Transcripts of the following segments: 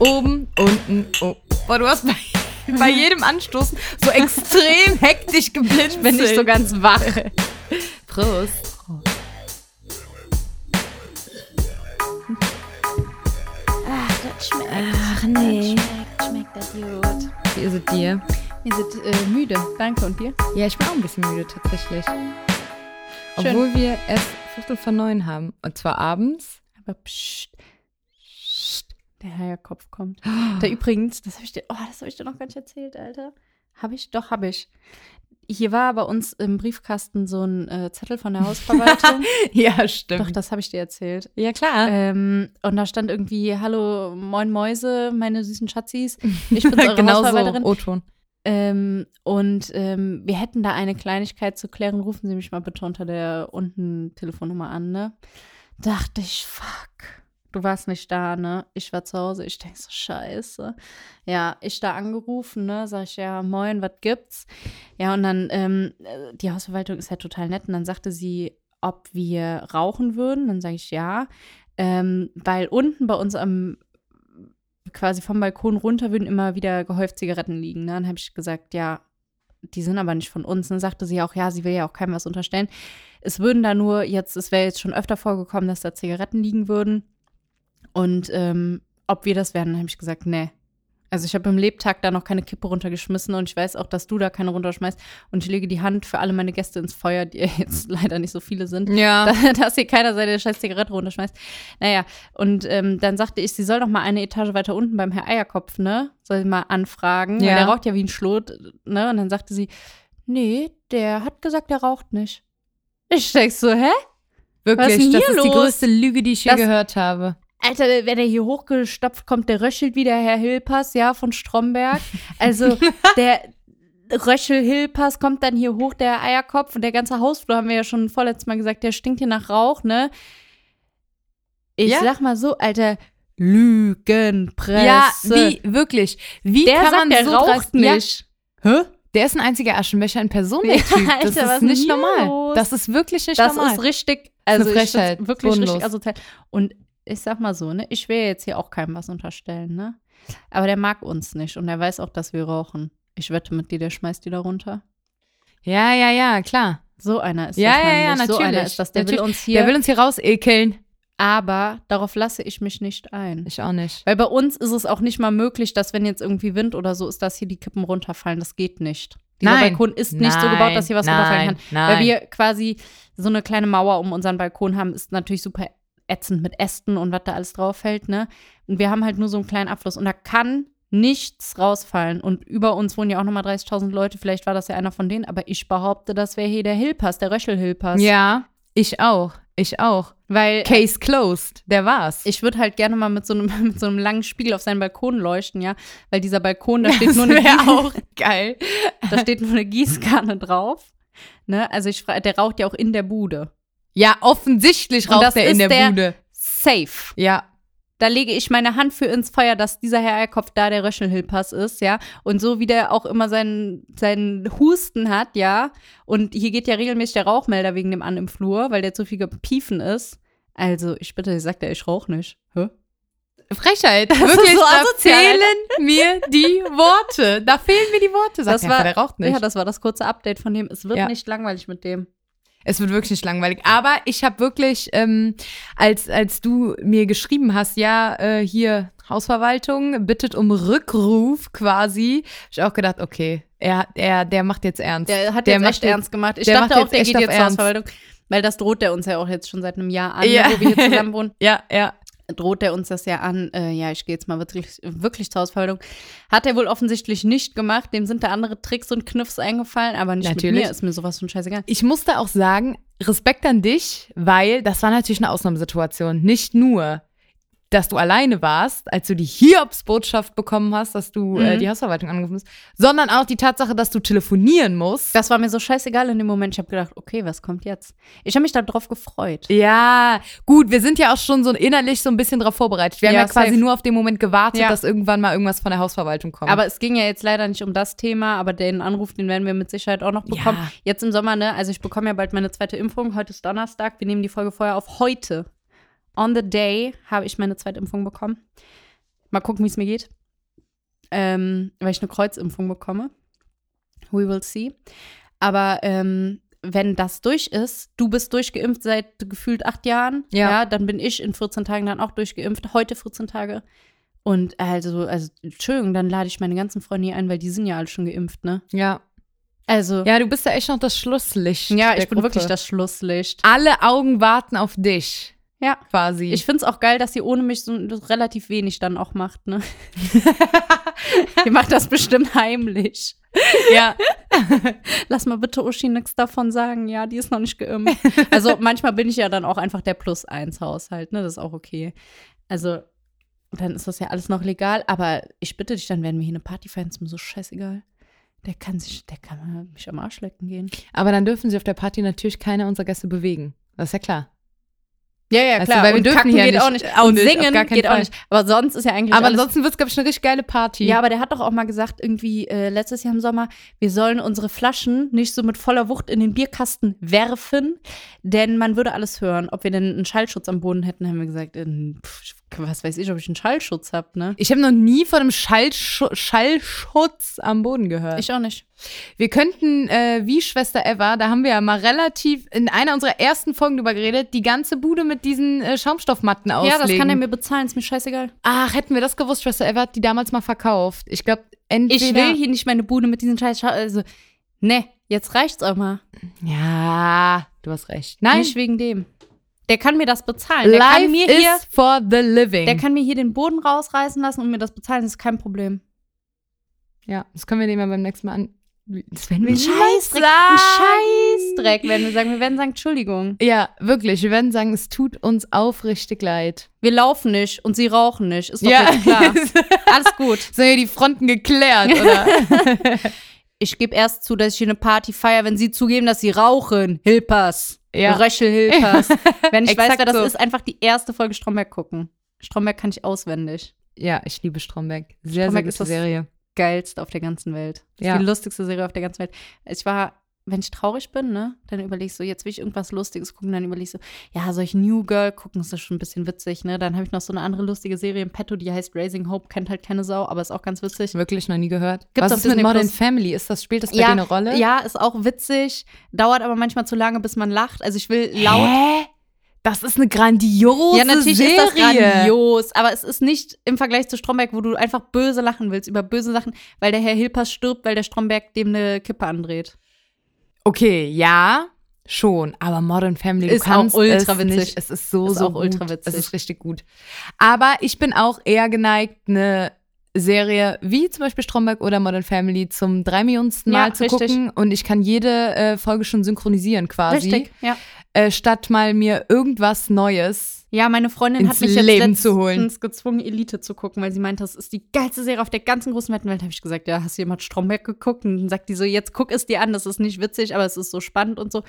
oben, unten, oh. Boah, du hast bei, bei jedem Anstoß so extrem hektisch geblinzelt. Bin ich so ganz wach. Prost. Ach, das schmeckt. Ach nee. Schmeckt, schmeckt das gut. Wie ist es dir? Wir sind äh, müde. Danke und dir? Ja, ich bin auch ein bisschen müde tatsächlich. Schön. Obwohl wir erst Viertel vor neun haben. Und zwar abends. Aber psst. Der Heierkopf kommt. Da übrigens, das habe ich dir, oh, das habe ich dir noch gar nicht erzählt, Alter. Habe ich? Doch, habe ich. Hier war bei uns im Briefkasten so ein äh, Zettel von der Hausverwaltung. Ja, stimmt. Doch, das habe ich dir erzählt. ja, klar. Ähm, und da stand irgendwie, hallo, moin Mäuse, meine süßen Schatzis. Ich bin eure genau so. Hausverwalterin. O-Ton. Ähm, und ähm, wir hätten da eine Kleinigkeit zu klären. Rufen Sie mich mal bitte unter der unten Telefonnummer an, ne? Dachte ich, fuck. Du warst nicht da, ne? Ich war zu Hause. Ich denke so, scheiße. Ja, ich da angerufen, ne? Sag ich, ja, moin, was gibt's? Ja, und dann, ähm, äh, die Hausverwaltung ist ja total nett. Und dann sagte sie, ob wir rauchen würden. Dann sage ich, ja. Ähm, weil unten bei uns am quasi vom Balkon runter würden immer wieder gehäuft Zigaretten liegen. Ne? Dann habe ich gesagt, ja, die sind aber nicht von uns. Dann sagte sie auch, ja, sie will ja auch keinem was unterstellen. Es würden da nur jetzt, es wäre jetzt schon öfter vorgekommen, dass da Zigaretten liegen würden. Und ähm, ob wir das werden, habe ich gesagt, nee. Also ich habe im Lebtag da noch keine Kippe runtergeschmissen und ich weiß auch, dass du da keine runterschmeißt. Und ich lege die Hand für alle meine Gäste ins Feuer, die jetzt leider nicht so viele sind Ja. da- dass hier keiner seine scheiß Zigarette runterschmeißt. Naja, und ähm, dann sagte ich, sie soll doch mal eine Etage weiter unten beim Herr Eierkopf, ne? Soll sie mal anfragen. Ja. Weil der raucht ja wie ein Schlot, ne? Und dann sagte sie, nee, der hat gesagt, der raucht nicht. Ich denk so, hä? Wirklich, Was ist denn das ist die los? größte Lüge, die ich je Das- gehört habe. Alter, wenn der hier hochgestopft kommt, der röchelt wieder Herr Hilpers, ja, von Stromberg. Also der Röchel Hilpers kommt dann hier hoch, der Eierkopf und der ganze Hausflur, haben wir ja schon vorletztes Mal gesagt, der stinkt hier nach Rauch, ne? Ich Ja. sag mal so, Alter, Lügenpresse. Ja, wie, wirklich. Wie Der kann sagt, man der so raucht dreist- Ja, nicht. Hä? Der ist ein einziger Aschenbecher in Person, Ja. Das Alter, was ist ist nicht normal. los? Das ist wirklich nicht Das normal. ist richtig, also Frechheit, wirklich bodenlos. richtig asozial. Und ich sag mal so, ne, ich will jetzt hier auch keinem was unterstellen, ne? Aber der mag uns nicht und er weiß auch, dass wir rauchen. Ich wette mit dir, der schmeißt die da runter. ja, ja, ja, klar. So einer ist Ja, das ja, ja, nämlich. So einer natürlich. ist das. Der will Natürlich. uns hier, Der will uns hier raus ekeln. aber darauf lasse ich mich nicht ein. Ich auch nicht. Weil bei uns ist es auch nicht mal möglich, dass wenn jetzt irgendwie Wind oder so ist, dass hier die Kippen runterfallen. Das geht nicht. Dieser Nein. Balkon ist nicht so Nein. gebaut, dass hier was Nein. runterfallen kann. Nein. Weil wir quasi so eine kleine Mauer um unseren Balkon haben, ist natürlich super ätzend mit Ästen und was da alles drauf fällt, ne? Und wir haben halt nur so einen kleinen Abfluss und da kann nichts rausfallen. Und über uns wohnen ja auch nochmal 30.000 Leute. Vielleicht war das ja einer von denen, aber ich behaupte, das wäre hier der Hilpers, der Röchel-Hilpers. Ja, ich auch. Ich auch. Weil Case closed. Der war's. ich würde halt gerne mal mit so, einem, mit so einem langen Spiegel auf seinen Balkon leuchten, ja. Weil dieser Balkon, da steht nur eine, auch geil. da steht nur eine Gießkanne drauf. Ne? Also ich frage, der raucht ja auch in der Bude. Ja, offensichtlich Und das raucht er in ist der, der- Bude. Safe. Ja. Da lege ich meine Hand für ins Feuer, dass dieser Herr Eierkopf da der Röschelhilpass ist, ja. Und so wie der auch immer seinen, seinen Husten hat, ja. Und hier geht ja regelmäßig der Rauchmelder wegen dem an im Flur, weil der zu viel gepiefen ist. Also, ich bitte, sagt er, ich rauche nicht. Hä? Frechheit. ist Wirklich, so da fehlen mir die Worte. Da fehlen mir die Worte. Sagt Das er, war- der raucht nicht. Ja, das war das kurze Update von dem. Es wird Ja. nicht langweilig mit dem. Es wird wirklich nicht langweilig. Aber ich habe wirklich, ähm, als, als du mir geschrieben hast, ja, äh, hier Hausverwaltung bittet um Rückruf quasi, hab ich auch gedacht, okay, er, er, der macht jetzt ernst. Der hat Der jetzt macht echt ernst gemacht. Ich dachte auch, der geht jetzt zur. Hausverwaltung. Weil das droht der uns ja auch jetzt schon seit einem Jahr an, Ja. wo wir hier zusammen wohnen. ja, ja. Droht er uns das ja an, äh, ja, ich gehe jetzt mal wirklich, wirklich zur Hausverwaltung. Hat er wohl offensichtlich nicht gemacht, dem sind da andere Tricks und Kniffs eingefallen, aber nicht Natürlich. mit mir, ist mir sowas von scheißegal. Ich musste auch sagen, Respekt an dich, weil das war natürlich eine Ausnahmesituation. Nicht nur, dass du alleine warst, als du die Hiobs-Botschaft bekommen hast, dass du äh, Mhm. die Hausverwaltung angerufen hast, sondern auch die Tatsache, dass du telefonieren musst. Das war mir so scheißegal in dem Moment. Ich habe gedacht, okay, was kommt jetzt? Ich habe mich darauf gefreut. Ja, gut, wir sind ja auch schon so innerlich so ein bisschen darauf vorbereitet. Wir haben Ja, ja quasi safe. nur auf den Moment gewartet, Ja. dass irgendwann mal irgendwas von der Hausverwaltung kommt. Aber es ging ja jetzt leider nicht um das Thema, aber den Anruf, den werden wir mit Sicherheit auch noch bekommen. Ja. Jetzt im Sommer, ne? Also ich bekomme ja bald meine zweite Impfung. Heute ist Donnerstag. Wir nehmen die Folge vorher auf. Heute, on the day, habe ich meine zweite Impfung bekommen. Mal gucken, wie es mir geht. Ähm, weil ich eine Kreuzimpfung bekomme. We will see. Aber ähm, wenn das durch ist, du bist durchgeimpft seit gefühlt acht Jahren, Ja. ja. dann bin ich in 14 Tagen dann auch durchgeimpft. Heute 14 Tage. Und also, also, Entschuldigung, dann lade ich meine ganzen Freunde hier ein, weil die sind ja alle schon geimpft, ne? Ja. Also, Ja, du bist ja echt noch das Schlusslicht. ja, ich bin Gruppe. wirklich das Schlusslicht. Alle Augen warten auf dich. Ja. Quasi. Ich finde es auch geil, dass sie ohne mich so relativ wenig dann auch macht, ne? die macht das bestimmt heimlich. ja. Lass mal bitte Uschi nichts davon sagen. Ja, die ist noch nicht geimpft. Also manchmal bin ich ja dann auch einfach der Plus-Eins-Haushalt, ne? Das ist auch okay. Also dann ist das ja alles noch legal. Aber ich bitte dich, dann werden wir hier eine Party feiern. Ist mir so scheißegal. Der kann sich, der kann mich am Arsch lecken gehen. Aber dann dürfen sie auf der Party natürlich keine unserer Gäste bewegen. Das ist ja klar. Ja, ja, klar. du, weil wir und dürfen kacken hier geht nicht- auch nicht. auch und nicht, singen geht auch Fall. nicht. Aber sonst ist ja eigentlich Aber ansonsten wird es, glaube ich, eine richtig geile Party. Ja, aber der hat doch auch mal gesagt, irgendwie äh, letztes Jahr im Sommer, wir sollen unsere Flaschen nicht so mit voller Wucht in den Bierkasten werfen, denn man würde alles hören. Ob wir denn einen Schallschutz am Boden hätten, haben wir gesagt, äh, pf, was weiß ich, ob ich einen Schallschutz habe, ne? Ich habe noch nie von einem Schallschu Schallschutz am Boden gehört. Ich auch nicht. wir könnten, äh, wie Schwester Eva, da haben wir ja mal relativ in einer unserer ersten Folgen drüber geredet, die ganze Bude mit diesen äh, Schaumstoffmatten auslegen. Ja, das kann er mir bezahlen, ist mir scheißegal. Ach, hätten wir das gewusst, Schwester Eva hat die damals mal verkauft. Ich glaube, entweder. Ich will hier nicht meine Bude mit diesen scheiß Schau Also, ne, jetzt reicht's auch mal. Ja, du hast recht. Nein, Nicht wegen dem. Der kann mir das bezahlen. Der life kann mir hier, is for the living. der kann mir hier den Boden rausreißen lassen und mir das bezahlen, das ist kein Problem. ja, das können wir dem ja beim nächsten Mal an. Das werden wir Ein Scheißdreck, ein Scheißdreck, wenn wir sagen, wir werden sagen, Entschuldigung. Ja, wirklich. Wir werden sagen, es tut uns aufrichtig leid. Wir laufen nicht und sie rauchen nicht. Ist doch ja, jetzt klar. Alles gut. Sind hier die Fronten geklärt, oder? Ich gebe erst zu, dass ich hier eine Party feiere, wenn sie zugeben, dass sie rauchen. Hilpers. Ja. Röchel Hilpers. Wenn ich weiß, wer das so. ist, einfach die erste Folge Stromberg gucken. Stromberg kann ich auswendig. ja, ich liebe Stromberg. Sehr, Stromberg sehr ist gute das- Serie. Geilste auf der ganzen Welt. Das Ja. ist die lustigste Serie auf der ganzen Welt. Ich war, wenn ich traurig bin, ne, dann überlege ich so, jetzt will ich irgendwas Lustiges gucken, dann überlege ich so, ja, soll ich New Girl gucken? Das ist schon ein bisschen witzig, ne? Dann habe ich noch so eine andere lustige Serie im Petto, die heißt Raising Hope, kennt halt keine Sau, aber ist auch ganz witzig. Wirklich noch nie gehört. Gibt's Was auf ist mit Modern Plus. Family? Ist das, spielt das bei ja, dir eine Rolle? Ja, ist auch witzig, dauert aber manchmal zu lange, bis man lacht. Also ich will laut. Hä? Das ist eine grandiose Ja, natürlich Serie. ist das grandios, aber es ist nicht im Vergleich zu Stromberg, wo du einfach böse lachen willst über böse Sachen, weil der Herr Hilpers stirbt, weil der Stromberg dem eine Kippe andreht. Okay, ja, schon. Aber Modern Family du Ist auch kannst ultra es witzig. Nicht. Es ist so, Ist so auch ultra gut. witzig. Es ist richtig gut. Aber ich bin auch eher geneigt, eine Serie wie zum Beispiel Stromberg oder Modern Family zum drei Millionensten Ja, Mal zu richtig. gucken. Und ich kann jede äh, Folge schon synchronisieren quasi. Richtig, ja. Äh, statt mal mir irgendwas Neues. Ja, meine Freundin hat mich jetzt Leben letztens zu holen. gezwungen, Elite zu gucken, weil sie meinte, das ist die geilste Serie auf der ganzen großen weiten Welt. habe ich gesagt, ja, hast du jemand Stromberg geguckt? Und dann sagt die so, jetzt guck es dir an, das ist nicht witzig, aber es ist so spannend und so.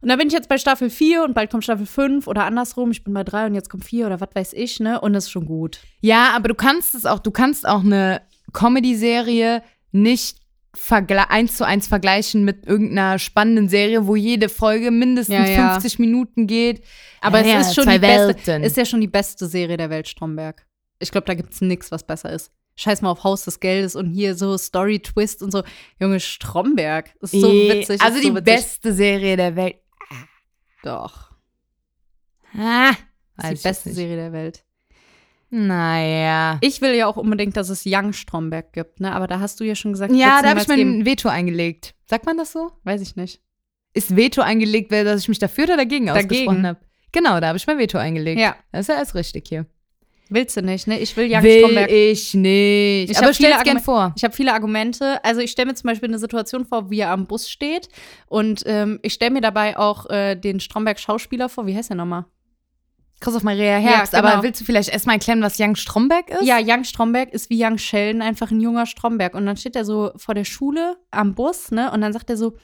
Und da bin ich jetzt bei Staffel 4 und bald kommt Staffel 5 oder andersrum. Ich bin bei 3 und jetzt kommt 4 oder was weiß ich, ne? Und es ist schon gut. Ja, aber du kannst es auch, du kannst auch eine Comedy-Serie nicht eins zu eins vergleichen mit irgendeiner spannenden Serie, wo jede Folge mindestens Ja, ja. 50 Minuten geht. Aber Ja, es ist schon die beste, ist ja schon die beste Serie der Welt, Stromberg. Ich glaube, da gibt es nichts, was besser ist. Scheiß mal auf Haus des Geldes und hier so Story-Twist und so. Junge, Stromberg. Ist so Eh, witzig. Also ist die so witzig. beste Serie der Welt. Doch. Ah, die beste. Serie der Welt. Naja. Ich will ja auch unbedingt, dass es Young Stromberg gibt, ne? Aber da hast du ja schon gesagt, Ja, da habe ich mein Veto eingelegt. Sagt man das so? Weiß ich nicht. Ist Veto eingelegt, weil dass ich mich dafür oder dagegen, Dagegen. ausgesprochen habe? Genau, da habe ich mein Veto eingelegt. Ja. Das ist ja alles richtig hier. Willst du nicht, ne? Ich will Young Will Stromberg. ich nicht. Ich Aber stell's gern vor. Ich habe viele Argumente. Also ich stelle mir zum Beispiel eine Situation vor, wie er am Bus steht. Und ähm, ich stelle mir dabei auch äh, den Stromberg-Schauspieler vor. Wie heißt der nochmal? Christoph Maria Herbst. Ja, genau. Aber willst du vielleicht erstmal erklären, was Young Stromberg ist? Ja, Young Stromberg ist wie Young Sheldon, einfach ein junger Stromberg. Und dann steht er so vor der Schule am Bus, ne? Und dann sagt er so,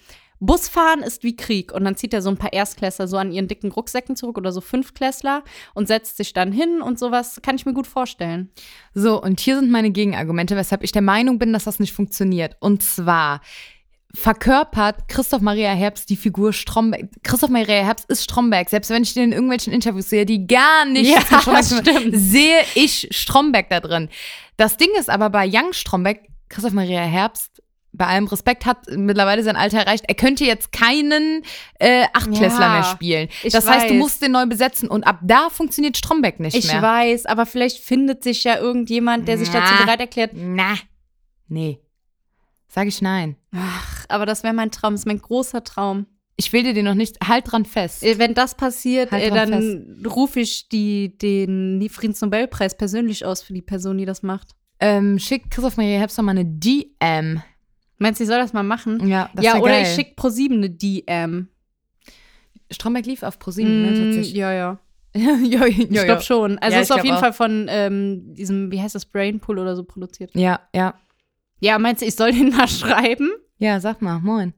Busfahren ist wie Krieg. Und dann zieht er so ein paar Erstklässler so an ihren dicken Rucksäcken zurück oder so Fünftklässler und setzt sich dann hin und sowas. Kann ich mir gut vorstellen. So, und hier sind meine Gegenargumente, weshalb ich der Meinung bin, dass das nicht funktioniert. Und zwar verkörpert Christoph Maria Herbst die Figur Stromberg. Christoph Maria Herbst ist Stromberg. Selbst wenn ich den in irgendwelchen Interviews sehe, die gar nicht Ja, sehe ich Stromberg da drin. Das Ding ist aber bei Young Stromberg, Christoph Maria Herbst, bei allem Respekt, hat mittlerweile sein Alter erreicht. Er könnte jetzt keinen äh, Achtklässler Ja, mehr spielen. ich Das heißt, du weiß. musst den neu besetzen und ab da funktioniert Stromberg nicht Ich mehr. weiß, aber vielleicht findet sich ja irgendjemand, der sich Na. dazu bereit erklärt. Na, nee. Sag ich nein. Ach, aber das wäre mein Traum, das ist mein großer Traum. Ich will dir den noch nicht. Halt dran fest. Äh, Wenn das passiert, Halt äh, dann rufe ich die, den Friedensnobelpreis persönlich aus für die Person, die das macht. Ähm, schick Christoph Maria Herbst mal eine DM. Meinst du, ich soll das mal machen? Ja, das ja, oder geil. ich schicke ProSieben eine DM. Stromberg lief auf ProSieben, ne, Mm, tatsächlich. ja, ja. ja, ja, Ich ja, glaube schon. Also Ja, ist ich auf glaub jeden auch. Fall von ähm, diesem, wie heißt das, Brainpool oder so produziert. ja, ja. Ja, meinst du, ich soll den mal schreiben? Ja, sag mal, moin.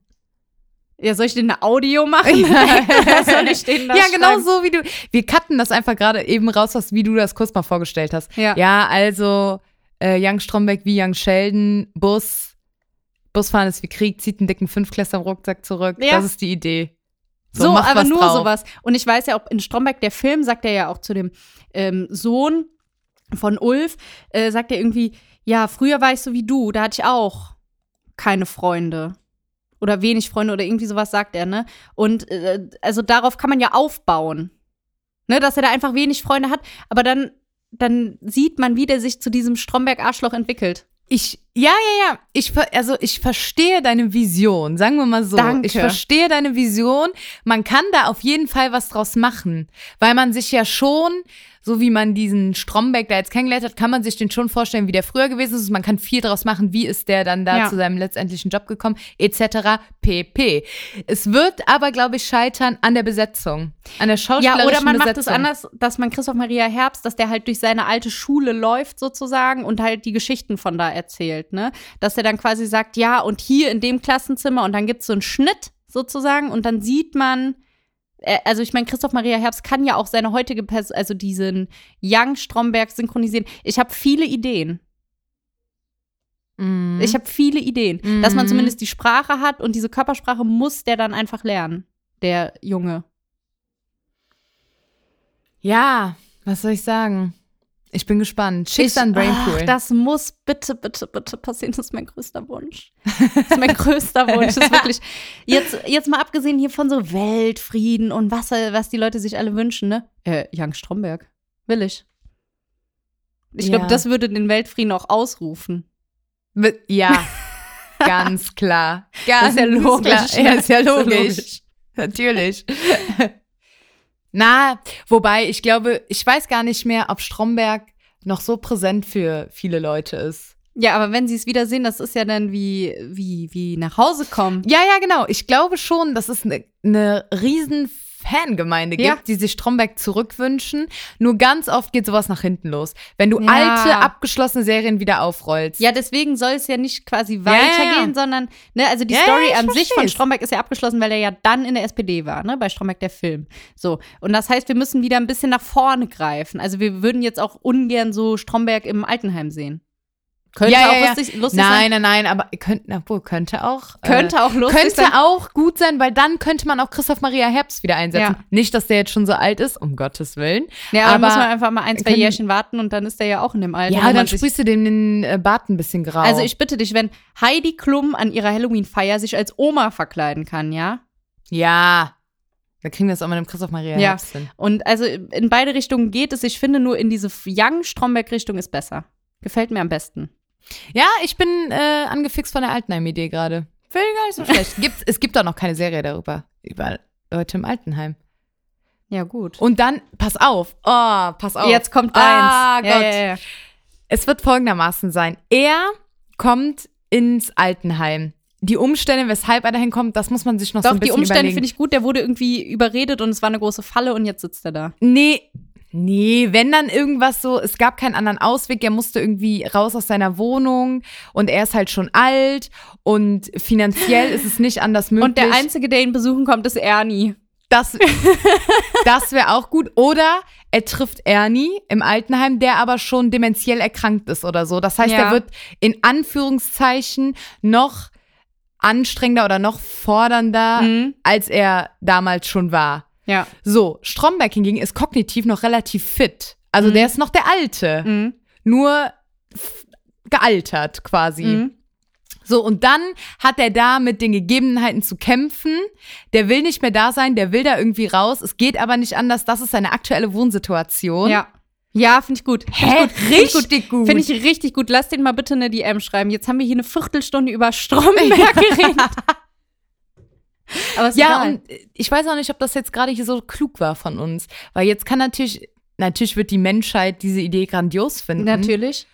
Ja, soll ich den eine Audio machen? Ja. soll ich den das ja, genau schreiben? so wie du. Wir cutten das einfach gerade eben raus, was, wie du das kurz mal vorgestellt hast. Ja. Ja, also äh, Young Stromberg wie Young Sheldon, Bus. Busfahren ist wie Krieg, zieht einen dicken Fünfklässler im Rucksack zurück. Ja. Das ist die Idee. So, macht aber nur drauf. sowas. Und ich weiß ja auch, in Stromberg, der Film, sagt er ja auch zu dem ähm, Sohn von Ulf, äh, sagt er irgendwie, ja, früher war ich so wie du, da hatte ich auch keine Freunde. Oder wenig Freunde oder irgendwie sowas sagt er, ne? Und äh, also darauf kann man ja aufbauen. Ne, dass er da einfach wenig Freunde hat, aber dann, dann sieht man, wie der sich zu diesem Stromberg-Arschloch entwickelt. Ich, ja, ja, ja. Ich, also ich verstehe deine Vision, sagen wir mal so. Danke. Ich verstehe deine Vision. Man kann da auf jeden Fall was draus machen, weil man sich ja schon, so wie man diesen Stromberg da jetzt kennengelernt hat, kann man sich den schon vorstellen, wie der früher gewesen ist. Man kann viel draus machen, wie ist der dann da Ja. zu seinem letztendlichen Job gekommen, etc. pp. Es wird aber, glaube ich, scheitern an der Besetzung, an der schauspielerischen Ja, oder man macht es Besetzung. anders, dass man Christoph Maria Herbst, dass der halt durch seine alte Schule läuft sozusagen und halt die Geschichten von da erzählt, ne? Dass er dann quasi sagt, ja, und hier in dem Klassenzimmer und dann gibt es so einen Schnitt sozusagen und dann sieht man, also ich meine, Christoph Maria Herbst kann ja auch seine heutige Person, also diesen Young Stromberg synchronisieren. Ich habe viele Ideen. Mhm. Ich habe viele Ideen. Dass man Mhm. zumindest die Sprache hat und diese Körpersprache muss der dann einfach lernen, der Junge. ja, was soll ich sagen? Ich bin gespannt. Schick's an Brainpool. Ach, das muss bitte, bitte, bitte passieren. Das ist mein größter Wunsch. Das ist mein größter Wunsch. Das ist wirklich. Jetzt, jetzt mal abgesehen hier von so Weltfrieden und was, was die Leute sich alle wünschen, ne? Äh, Jan Stromberg. Will ich. Ich glaube, Ja. das würde den Weltfrieden auch ausrufen. Ja, ganz klar. Das ist ja Ganz logisch. Klar. Ja, ist ja logisch. Natürlich. Na, wobei, ich glaube, ich weiß gar nicht mehr, ob Stromberg noch so präsent für viele Leute ist. Ja, aber wenn sie es wieder sehen, das ist ja dann wie, wie, wie nach Hause kommen. Ja, ja, genau. Ich glaube schon, dass es eine ne riesen Fangemeinde gibt, Ja. die sich Stromberg zurückwünschen. Nur ganz oft geht sowas nach hinten los. Wenn du Ja. alte, abgeschlossene Serien wieder aufrollst. Ja, deswegen soll es ja nicht quasi weitergehen, ja. sondern, ne, also die Story an sich von versteh's. Stromberg ist ja abgeschlossen, weil er ja dann in der SPD war, ne, bei Stromberg der Film. So. Und das heißt, wir müssen wieder ein bisschen nach vorne greifen. Also wir würden jetzt auch ungern so Stromberg im Altenheim sehen. Könnte Ja, auch ja. lustig, lustig Nein, sein. nein, nein, aber könnte, obwohl, könnte auch. äh, Könnte auch lustig könnte sein. auch gut sein, weil dann könnte man auch Christoph Maria Herbst wieder einsetzen. Ja. Nicht, dass der jetzt schon so alt ist, um Gottes Willen. Ja, aber muss man einfach mal ein, zwei können- Jährchen warten und dann ist er ja auch in dem Alter. Ja, dann sprühst du dem den äh, Bart ein bisschen grau. Also ich bitte dich, wenn Heidi Klum an ihrer Halloween-Feier sich als Oma verkleiden kann, ja? Ja. Dann kriegen wir das auch mit dem Christoph Maria Ja. Herbst hin. Und also in beide Richtungen geht es. Ich finde nur in diese Young Stromberg-Richtung ist besser. Gefällt mir am besten. Ja, ich bin äh, angefixt von der Altenheim-Idee gerade. Finde ich gar nicht so schlecht. Gibt, es gibt auch noch keine Serie darüber. Über Leute im Altenheim. Ja, gut. Und dann, pass auf. Oh, pass auf. Jetzt kommt Ah, deins. Gott. Ja, ja, ja. Es wird folgendermaßen sein. Er kommt ins Altenheim. Die Umstände, weshalb er dahin kommt, das muss man sich noch so Doch, ein die bisschen Umstände überlegen. finde ich gut. Der wurde irgendwie überredet und es war eine große Falle und jetzt sitzt er da. Nee, nee, wenn dann irgendwas so, es gab keinen anderen Ausweg, er musste irgendwie raus aus seiner Wohnung und er ist halt schon alt und finanziell ist es nicht anders möglich. Und der Einzige, der ihn besuchen kommt, ist Ernie. Das, das wäre auch gut. Oder er trifft Ernie im Altenheim, der aber schon dementiell erkrankt ist oder so. Das heißt, Ja. er wird in Anführungszeichen noch anstrengender oder noch fordernder, Mhm. als er damals schon war. Ja. So, Stromberg hingegen ist kognitiv noch relativ fit. Also Mhm. der ist noch der Alte, Mhm. nur gealtert quasi. Mhm. So, und dann hat er da mit den Gegebenheiten zu kämpfen. Der will nicht mehr da sein, der will da irgendwie raus. Es geht aber nicht anders. Das ist seine aktuelle Wohnsituation. Ja. Ja, finde ich gut. Hä? Find ich gut. Richtig gut. Finde ich richtig gut. Lass den mal bitte eine DM schreiben. Jetzt haben wir hier eine Viertelstunde über Stromberg geredet. Aber Ja, egal. und ich weiß auch nicht, ob das jetzt gerade hier so klug war von uns. Weil jetzt kann natürlich, natürlich wird die Menschheit diese Idee grandios finden. Natürlich.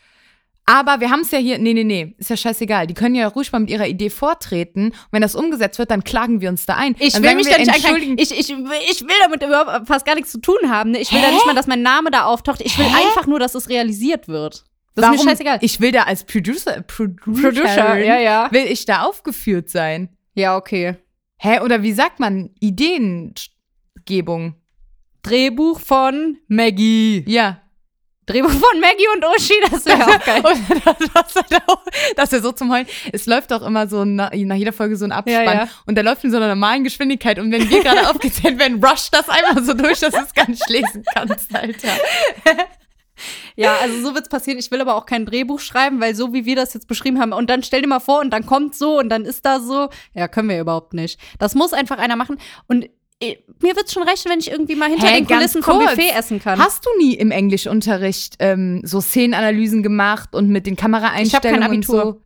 Aber wir haben es ja hier, nee, nee, nee, ist ja scheißegal. Die können ja ruhig mal mit ihrer Idee vortreten. Und wenn das umgesetzt wird, dann klagen wir uns da ein. Ich dann will mich wir, da nicht entschuldigen. Ich, ich, ich will damit überhaupt fast gar nichts zu tun haben. ne? Ich will da Hä? nicht mal, dass mein Name da auftaucht. Ich will Hä? einfach nur, dass es realisiert wird. Das Warum? ist mir scheißegal. Ich will da als Producer, Producer, Producer, ja, ja. will ich da aufgeführt sein. Ja, okay. Hä, oder wie sagt man? Ideengebung. Drehbuch von Maggie. Ja. Drehbuch von Maggie und Uschi, das wäre auch geil. Und das, das ist so zum Heulen. Es läuft doch immer so nach, nach jeder Folge so ein Abspann. Ja, ja. Und der läuft in so einer normalen Geschwindigkeit. Und wenn wir gerade aufgezählt werden, rusht das einmal so durch, dass du es gar nicht lesen kannst, Alter. Ja, also so wird's passieren. Ich will aber auch kein Drehbuch schreiben, weil so wie wir das jetzt beschrieben haben, und dann stell dir mal vor, und dann kommt so und dann ist da so. Ja, können wir überhaupt nicht. Das muss einfach einer machen. Und eh, mir wird's schon recht, wenn ich irgendwie mal hinter Hä, den Kulissen vom. Buffet essen kann. Hast du nie im Englischunterricht ähm, so Szenenanalysen gemacht und mit den Kameraeinstellungen Abitur. und so?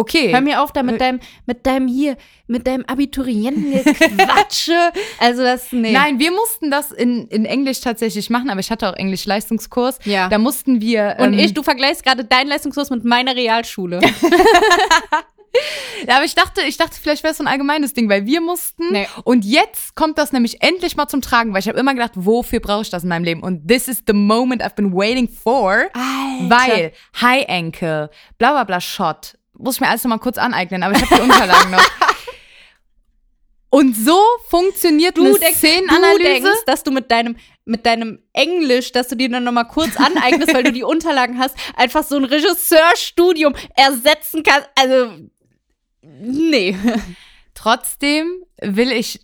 Okay. Hör mir auf da mit deinem, mit deinem hier, mit deinem Abiturienten-Quatsche. also das, nee. Nein, wir mussten das in, in Englisch tatsächlich machen, aber ich hatte auch Englisch-Leistungskurs. Ja. Da mussten wir. Und ähm, ich, du vergleichst gerade deinen Leistungskurs mit meiner Realschule. Ja, aber ich dachte, ich dachte, vielleicht wäre es so ein allgemeines Ding, weil wir mussten. Nee. Und jetzt kommt das nämlich endlich mal zum Tragen, weil ich habe immer gedacht, wofür brauche ich das in meinem Leben? Und this is the moment I've been waiting for. Weil High Ankle, bla bla bla Shot. Muss ich mir alles noch mal kurz aneignen, aber ich habe die Unterlagen noch. Und so funktioniert Du eine denkst, du Szenenanalyse. denkst, dass du mit deinem, mit deinem Englisch, dass du dir dann nochmal kurz aneignest, weil du die Unterlagen hast, einfach so ein Regisseurstudium ersetzen kannst. Also, nee. Trotzdem will ich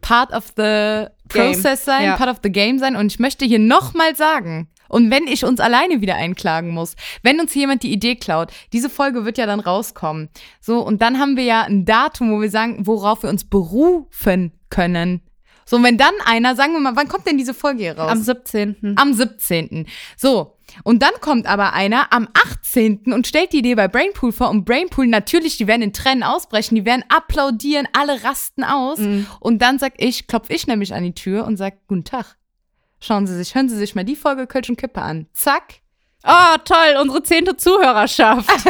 part of the Game. process sein, Ja. part of the game sein. Und ich möchte hier nochmal sagen, und wenn ich uns alleine wieder einklagen muss, wenn uns jemand die Idee klaut, diese Folge wird ja dann rauskommen. So, und dann haben wir ja ein Datum, wo wir sagen, worauf wir uns berufen können. So, und wenn dann einer, sagen wir mal, wann kommt denn diese Folge hier raus? Am 17. Am 17. So. Und dann kommt aber einer am 18. und stellt die Idee bei Brainpool vor. Und Brainpool, natürlich, die werden in Tränen ausbrechen, die werden applaudieren, alle rasten aus. Und dann sag ich, klopf ich nämlich an die Tür und sag, guten Tag. Schauen Sie sich, hören Sie sich mal die Folge Kölsch und Kippe an. Zack. Oh, toll, unsere zehnte Zuhörerschaft.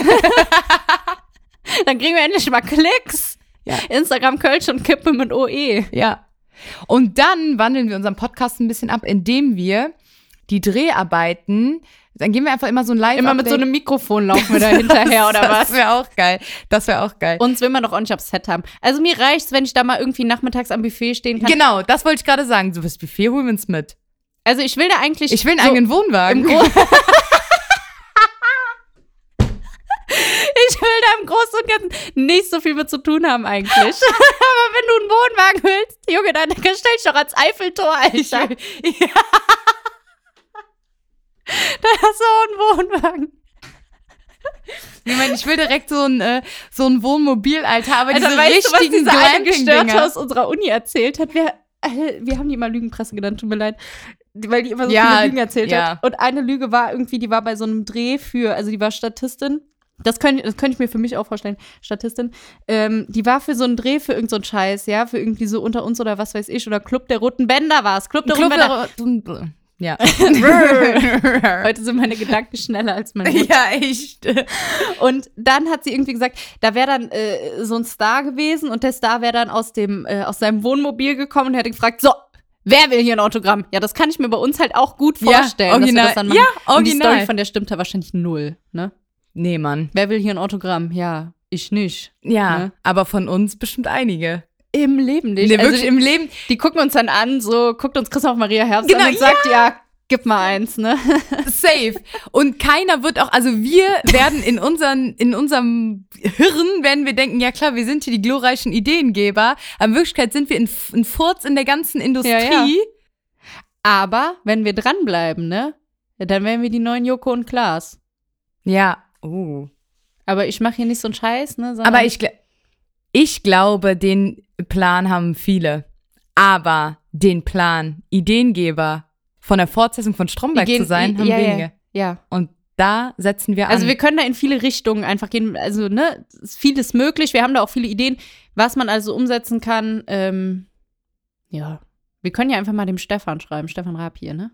dann kriegen wir endlich mal Klicks. Ja. Instagram Kölsch und Kippe mit OE. Ja. Und dann wandeln wir unseren Podcast ein bisschen ab, indem wir die Dreharbeiten, dann gehen wir einfach immer so ein live Immer mit so einem Mikrofon laufen wir da hinterher oder was? Das wäre auch geil. Das wäre auch geil. Uns will man doch auch nicht aufs Set haben. Also mir reicht's, wenn ich da mal irgendwie nachmittags am Buffet stehen kann. Genau, das wollte ich gerade sagen. So fürs Buffet holen wir uns mit. Also ich will da eigentlich. Ich will einen so eigenen Wohnwagen. Ich will da im Großen und Ganzen nicht so viel mit zu tun haben eigentlich. Aber wenn du einen Wohnwagen willst, Junge, dann stell dich doch ans Eiffeltor, Alter. Da hast du auch einen Wohnwagen. ich meine, ich will direkt so ein, äh, so ein Wohnmobil, Alter, aber Alter, diese weißt du, was richtigen dieser eine Gestörte aus unserer Uni erzählt hat? Wir, äh, wir haben die immer Lügenpresse genannt, tut mir leid. Weil die immer so Ja, viele Lügen erzählt ja. hat. Und eine Lüge war irgendwie, die war bei so einem Dreh für, also die war Statistin. Das könnte das könnte ich mir für mich auch vorstellen, Statistin. Ähm, die war für so einen Dreh für irgendeinen so Scheiß, ja, für irgendwie so unter uns oder was weiß ich, oder Club der Roten Bänder war es. Club der Club Roten Bänder. der- ja. Heute sind meine Gedanken schneller als mein Mund. ja, echt. Und dann hat sie irgendwie gesagt, da wäre dann äh, so ein Star gewesen und der Star wäre dann aus dem äh, aus seinem Wohnmobil gekommen und hätte gefragt, so, wer will hier ein Autogramm? Ja, das kann ich mir bei uns halt auch gut Ja, vorstellen, original. dass wir das dann machen. Ja, Und die original. Story von der stimmt da wahrscheinlich null, ne? Nee, Mann. Wer will hier ein Autogramm? Ja, ich nicht. Ja, Ne? aber von uns bestimmt einige. Im Leben nicht. Nee, also wirklich die, im Leben. die gucken uns dann an, so guckt uns Christoph Maria Herbst Genau, an und sagt, ja, Gib mal eins, ne? Safe. Und keiner wird auch, also wir werden in unseren, in unserem Hirn, werden wir denken, ja klar, wir sind hier die glorreichen Ideengeber. Aber in Wirklichkeit sind wir ein, ein Furz in der ganzen Industrie. Ja, ja. Aber wenn wir dranbleiben, ne? Dann wären wir die neuen Joko und Klaas. Ja. Oh. Aber ich mache hier nicht so einen Scheiß, ne? Aber ich, gl- ich glaube, den Plan haben viele. Aber den Plan, Ideengeber von der Fortsetzung von Stromberg gehen- zu sein, haben ja, wenige. Ja. Und da setzen wir Also an. wir können da in viele Richtungen einfach gehen. Also, ne, es ist vieles möglich. Wir haben da auch viele Ideen, was man also umsetzen kann. Ähm, ja. Wir können ja einfach mal dem Stefan schreiben, Stefan Raab hier, ne?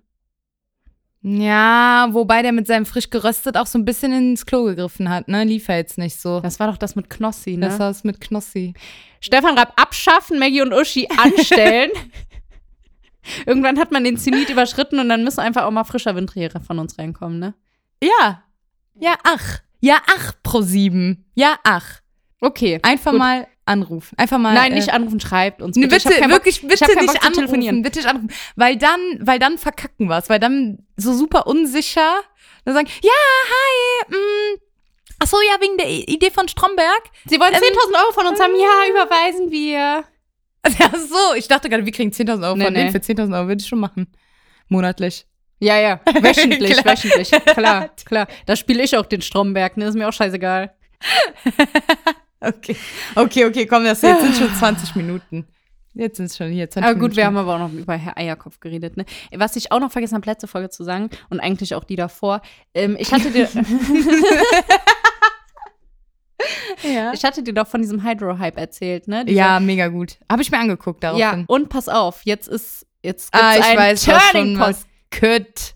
ja, wobei der mit seinem frisch geröstet auch so ein bisschen ins Klo gegriffen hat, ne? Lief er jetzt nicht so. Das war doch das mit Knossi, ne? Das war's mit Knossi. Stefan Raab abschaffen, Maggie und Uschi anstellen. Irgendwann hat man den Zenit überschritten und dann müssen einfach auch mal frischer Wind hier von uns reinkommen, ne? Ja. Ja, ach. Ja, ach, pro sieben. Ja, ach. Okay. Einfach Gut. mal anrufen. Einfach mal. Nein, äh, nicht anrufen, schreibt uns. Nee, Bitte, bitte, Bock- wirklich, ich bitte nicht Bock anrufen, bitte nicht anrufen, weil dann, weil dann verkacken wir's, weil dann so super unsicher, dann sagen, ja, hi, mm, ach so, ja, wegen der Idee von Stromberg. Sie wollen Ähm, 10.000 Euro von uns haben. Ja, überweisen wir. Ja, so, ich dachte gerade, wir kriegen 10.000 Euro Nee, von denen, für 10.000 Euro würde ich schon machen. Monatlich. Ja, ja. Wöchentlich, Klar. wöchentlich. Klar, klar. Da spiele ich auch den Stromberg, ne? Ist mir auch scheißegal. Okay, okay, okay, komm, das jetzt sind schon 20 Minuten. Jetzt sind es schon hier 20 Aber Minuten. gut, wir haben aber auch noch über Herr Eierkopf geredet, ne? Was ich auch noch vergessen habe, letzte Folge zu sagen und eigentlich auch die davor. Ähm, ich hatte dir. Ja. Ich hatte dir doch von diesem Hydro-Hype erzählt, ne? Dieser- ja, mega gut. Habe ich mir angeguckt ja. daraufhin. Und pass auf, jetzt ist jetzt gibt's ah, ich einen weiß Turning Point. was Kött.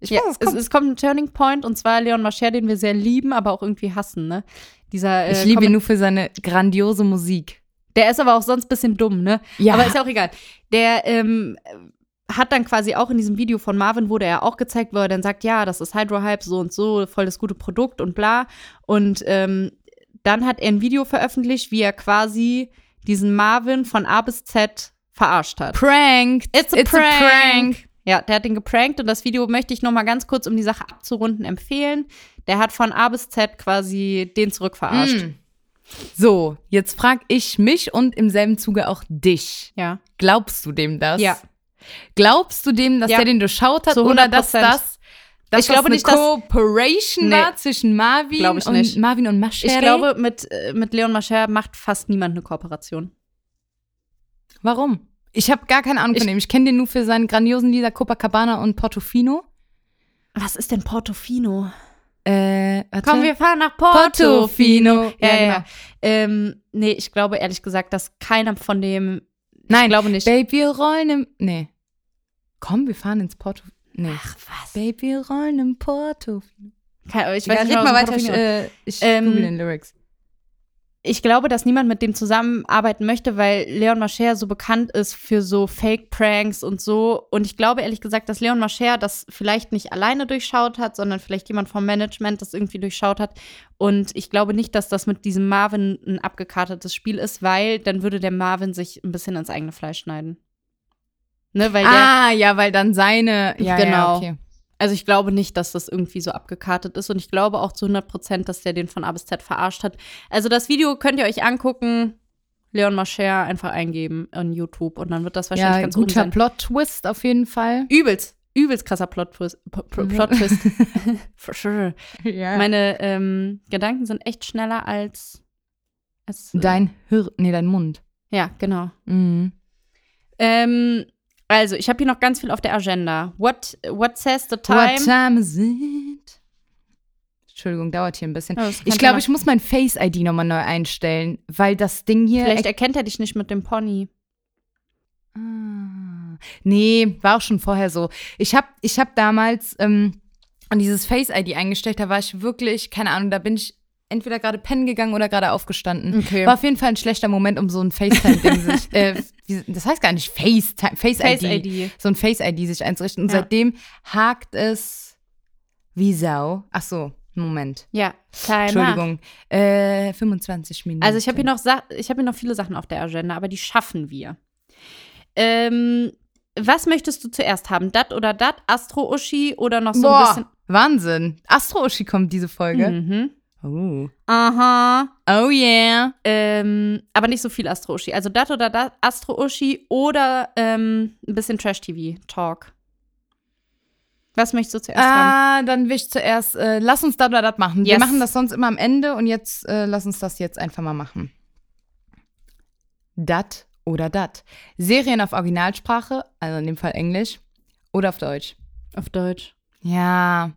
Ich Ja, weiß, es es, kommt. es kommt ein Turning Point und zwar Leon Mascher, den wir sehr lieben, aber auch irgendwie hassen, ne? Dieser, äh, Ich liebe ihn nur für seine grandiose Musik. Der ist aber auch sonst ein bisschen dumm, ne? Ja. Aber ist ja auch egal. Der ähm, hat dann quasi auch in diesem Video von Marvin wurde er auch gezeigt, wo er dann sagt, ja, das ist Hydrohype, so und so, voll das gute Produkt und bla. Und ähm, dann hat er ein Video veröffentlicht, wie er quasi diesen Marvin von A bis Z verarscht hat. Pranked. It's a, prank. Ja, der hat den geprankt und das Video möchte ich noch mal ganz kurz, um die Sache abzurunden, empfehlen. Der hat von A bis Z quasi den zurückverarscht. Mm. So, jetzt frag ich mich und im selben Zuge auch dich. Ja. Glaubst du dem das? Ja. Glaubst du dem, dass Ja. der den durchschaut hat Zu oder dass 100%. das dass Ich glaube das nicht, eine dass- Cooperation Nee. war zwischen Marvin und nicht. Marvin und Maschere? Ich glaube, mit, äh, mit Leon Mascher macht fast niemand eine Kooperation. Warum? Ich habe gar keine Ahnung von Ich- ihm. Ich kenne den nur für seinen grandiosen Lieder Copacabana und Portofino. Was ist denn Portofino? Äh, warte. Komm, wir fahren nach Portofino. Portofino. Ja, Ja, ja. genau. Ähm, nee, ich glaube ehrlich gesagt, dass keiner von dem. Nein, ich glaube nicht. Baby, wir rollen im. Nee. Komm, wir fahren ins Porto. Nee. Ach was. Baby, rollen im Porto. Kein, ich weiß nicht, mal weiter. Ich, Portofino äh, ich Ähm, den Lyrics. ich glaube, dass niemand mit dem zusammenarbeiten möchte, weil Leon Mascher so bekannt ist für so Fake-Pranks und so. Und ich glaube ehrlich gesagt, dass Leon Mascher das vielleicht nicht alleine durchschaut hat, sondern vielleicht jemand vom Management das irgendwie durchschaut hat. Und ich glaube nicht, dass das mit diesem Marvin ein abgekartetes Spiel ist, weil dann würde der Marvin sich ein bisschen ins eigene Fleisch schneiden. Ne, weil der, Ah, ja, weil dann seine. Ja, Genau. Ja, okay. also ich glaube nicht, dass das irgendwie so abgekartet ist und ich glaube auch zu 100 Prozent, dass der den von A bis Z verarscht hat. Also das Video könnt ihr euch angucken. Leon Mascher einfach eingeben in YouTube und dann wird das wahrscheinlich Ja, ganz gut guter sein. Plot-Twist auf jeden Fall. Übelst, übelst krasser Plot-Twist. Plot-Twist. For sure. Ja. Meine ähm, Gedanken sind echt schneller als, als äh, dein Hirn. Nee, dein Mund. Ja, genau. Mhm. Ähm, also, ich habe hier noch ganz viel auf der Agenda. What, what says the time? What time is it? Entschuldigung, dauert hier ein bisschen. Kein ich glaube, ich muss mein Face-ID nochmal neu einstellen, weil das Ding hier. Vielleicht erkennt er dich nicht mit dem Pony. Ah. Nee, war auch schon vorher so. Ich habe ich hab damals ähm, an dieses Face-ID eingestellt, da war ich wirklich, keine Ahnung, da bin ich entweder gerade pennen gegangen oder gerade aufgestanden. Okay. War auf jeden Fall ein schlechter Moment, um so ein FaceTime-Ding sich, äh, wie, das heißt gar nicht FaceTime, Face-ID, Face-ID. so ein Face-ID sich einzurichten. Und Ja. seitdem hakt es wie Sau. Ach so, Moment. Ja, Timer. Entschuldigung. Äh, 25 Minuten. Also ich habe hier noch Sa ich habe hier noch viele Sachen auf der Agenda, aber die schaffen wir. Ähm, was möchtest du zuerst haben? Dat oder dat? Astro-Uschi oder noch so Boah, ein bisschen. Wahnsinn. Astro-Uschi kommt diese Folge. Mhm. Oh. Aha. Oh yeah. Ähm, aber nicht so viel Astro-Uschi. Also dat oder dat, Astro-Uschi oder ähm, ein bisschen Trash-TV-Talk. Was möchtest du zuerst haben? Ah, dann will ich zuerst, äh, lass uns das oder das machen. Wir Yes. machen das sonst immer am Ende und jetzt äh, lass uns das jetzt einfach mal machen. Dat oder dat. Serien auf Originalsprache, also in dem Fall Englisch, oder auf Deutsch. Auf Deutsch. Ja,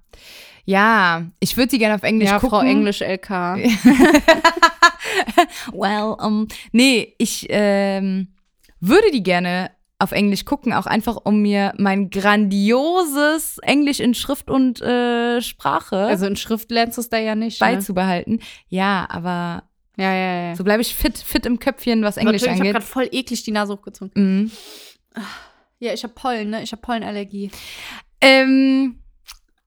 ja, ich würde die gerne auf Englisch ja, gucken. Frau Englisch LK. well, um, nee, ich ähm, würde die gerne auf Englisch gucken, auch einfach um mir mein grandioses Englisch in Schrift und äh, Sprache Also in Schrift lernst du es da ja nicht. Ne? beizubehalten. Ja, aber Ja, ja, ja. so bleibe ich fit, fit im Köpfchen, was Englisch Warte, ich habe angeht. gerade voll eklig die Nase hochgezogen. Mhm. Ja, ich habe Pollen, ne? Ich habe Pollenallergie. Ähm,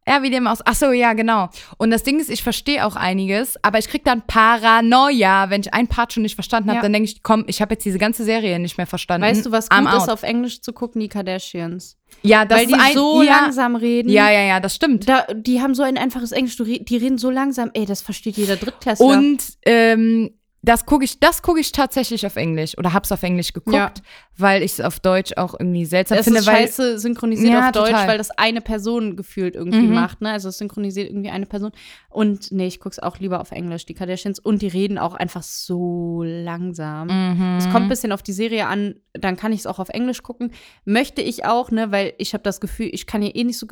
ja, wie dem aus. Ach so, ja, genau. Und das Ding ist, ich verstehe auch einiges, aber ich krieg dann Paranoia, wenn ich ein Part schon nicht verstanden habe, Ja. dann denke ich, komm, ich habe jetzt diese ganze Serie nicht mehr verstanden. Weißt du, was I'm gut ist, out. auf Englisch zu gucken? Die Kardashians. Ja, das Weil die ist ein, so ja, langsam reden. Ja, ja, ja, das stimmt. Da, die haben so ein einfaches Englisch. Du re- Die reden so langsam. Ey, das versteht jeder Drittklässler. Und ähm, das gucke ich, das gucke ich tatsächlich auf Englisch oder hab's auf Englisch geguckt, Ja. weil ich es auf Deutsch auch irgendwie seltsam es finde, ist weil scheiße synchronisiert Ja, auf Deutsch, total. weil das eine Person gefühlt irgendwie Mhm. macht, ne? Also es synchronisiert irgendwie eine Person. Und nee, ich guck's auch lieber auf Englisch, die Kardashians. Und die reden auch einfach so langsam. Mhm. Es kommt ein bisschen auf die Serie an, dann kann ich es auch auf Englisch gucken. Möchte ich auch, ne, weil ich habe das Gefühl, ich kann hier eh nicht so.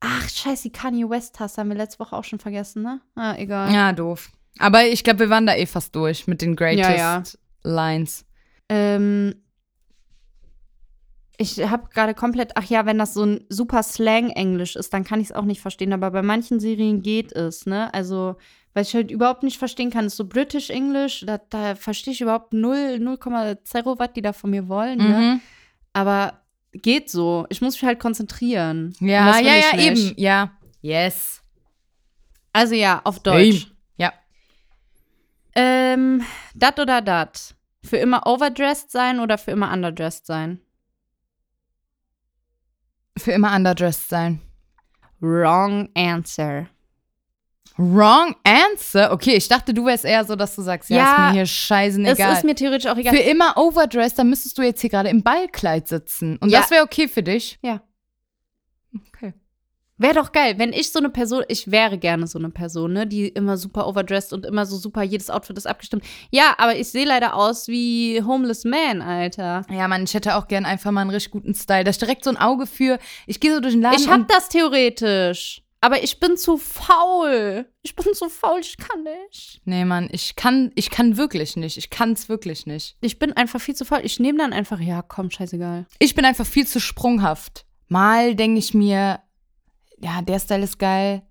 Ach, scheiße, die Kanye West hast haben wir letzte Woche auch schon vergessen, ne? Ah, egal. ja doof. Aber ich glaube, wir waren da eh fast durch mit den greatest Ja, ja. Lines. Ähm, ich habe gerade komplett, ach ja, wenn das so ein super Slang-Englisch ist, dann kann ich es auch nicht verstehen. Aber bei manchen Serien geht es, ne? Also, was ich halt überhaupt nicht verstehen kann, ist so British English. Da, da verstehe ich überhaupt 0, 0,0 was die da von mir wollen, ne? Mhm. Aber geht so. Ich muss mich halt konzentrieren. Ja, ja, ja, nicht. eben. Ja. Yes. Also ja, auf Deutsch. Ja. Ähm, dat oder dat? Für immer overdressed sein oder für immer underdressed sein? Für immer underdressed sein. Wrong answer. Wrong answer. Okay, ich dachte, du wärst eher so, dass du sagst, ja, Ja, ist mir hier scheißegal. Es ist mir theoretisch auch egal. für immer overdressed, dann müsstest du jetzt hier gerade im Ballkleid sitzen. Und Ja. das wäre okay für dich. Ja. Okay. Wäre doch geil, wenn ich so eine Person, ich wäre gerne so eine Person, ne, die immer super overdressed und immer so super, jedes Outfit ist abgestimmt. Ja, aber ich sehe leider aus wie Homeless Man, Alter. Ja, Mann, ich hätte auch gern einfach mal einen richtig guten Style. Da ist direkt so ein Auge für. Ich gehe so durch den Laden. Ich hab das theoretisch. Aber ich bin zu faul. Ich bin zu faul, ich kann nicht. Nee, Mann, ich kann, ich kann wirklich nicht. Ich kann es wirklich nicht. Ich bin einfach viel zu faul. Ich nehme dann einfach, ja, komm, scheißegal. Ich bin einfach viel zu sprunghaft. Mal denke ich mir, ja, der Style ist geil.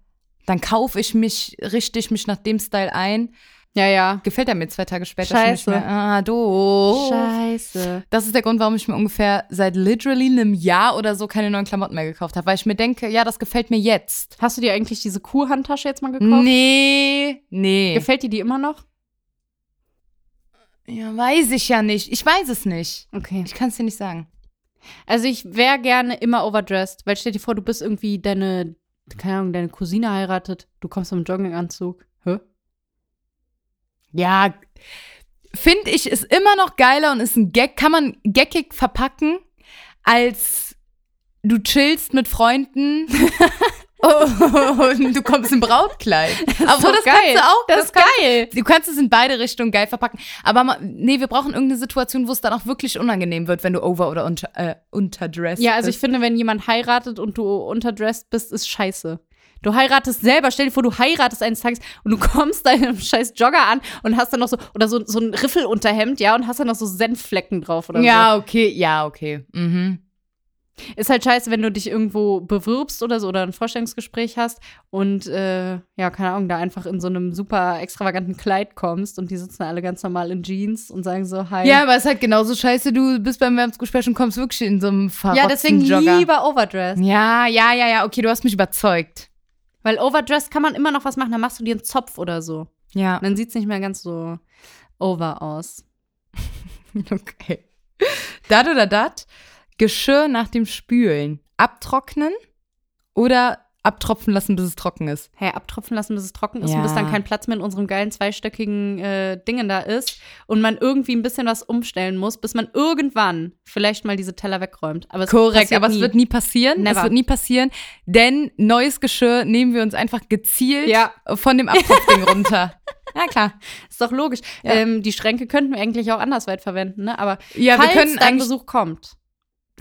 Dann kaufe ich mich, richte ich mich nach dem Style ein. Ja, ja. Gefällt er mir zwei Tage später schon nicht Scheiße. mehr. Ah, doof. Scheiße. Das ist der Grund, warum ich mir ungefähr seit literally einem Jahr oder so keine neuen Klamotten mehr gekauft habe. Weil ich mir denke, ja, das gefällt mir jetzt. Hast du dir eigentlich diese Kuhhandtasche jetzt mal gekauft? Nee, nee. Gefällt dir die immer noch? ja, weiß ich ja nicht. Ich weiß es nicht. Okay. Ich kann es dir nicht sagen. Also ich wäre gerne immer overdressed, weil stell dir vor, du bist irgendwie deine, keine Ahnung, deine Cousine heiratet, du kommst im Jogginganzug. Hä? Ja, finde ich, ist immer noch geiler und ist ein Gag, kann man geckig verpacken, als du chillst mit Freunden und du kommst im Brautkleid. Aber doch das geil. kannst du auch. Das ist kannst- geil. Du kannst es in beide Richtungen geil verpacken. Aber nee, wir brauchen irgendeine Situation, wo es dann auch wirklich unangenehm wird, wenn du over- oder unter, äh, unterdressed Ja, also ich bist. finde, wenn jemand heiratet und du unterdressed bist, ist scheiße. Du heiratest selber, stell dir vor, du heiratest eines Tages und du kommst da in einem scheiß Jogger an und hast dann noch so, oder so, so ein Riffelunterhemd, ja, und hast dann noch so Senfflecken drauf oder Ja, okay, ja, okay. Mhm. Ist halt scheiße, wenn du dich irgendwo bewirbst oder so oder ein Vorstellungsgespräch hast und, äh, ja, keine Ahnung, da einfach in so einem super extravaganten Kleid kommst und die sitzen alle ganz normal in Jeans und sagen so, hi. Ja, aber es ist halt genauso scheiße, du bist beim Werbungsgespräch und kommst wirklich in so einem verrotzten ja deswegen Jogger. lieber overdressed. Ja, ja, ja, ja, okay, du hast mich überzeugt. Weil overdressed kann man immer noch was machen, dann machst du dir einen Zopf oder so. Ja, Und dann sieht es nicht mehr ganz so over aus. okay. Dat oder dat? Geschirr nach dem Spülen abtrocknen oder abtropfen lassen, bis es trocken ist? Hä, abtropfen lassen, bis es trocken ist Ja. und bis dann kein Platz mehr in unserem geilen zweistöckigen äh, Dingen da ist und man irgendwie ein bisschen was umstellen muss, bis man irgendwann vielleicht mal diese Teller wegräumt. Aber es Korrekt, aber es nie. wird nie passieren. Never. Es wird nie passieren, denn neues Geschirr nehmen wir uns einfach gezielt Ja. von dem Abtropfding runter. Ja, klar. Ist doch logisch. Ja. Ähm, die Schränke könnten wir eigentlich auch andersweit verwenden, ne? Aber Ja, falls wir können eigentlich, Besuch kommt,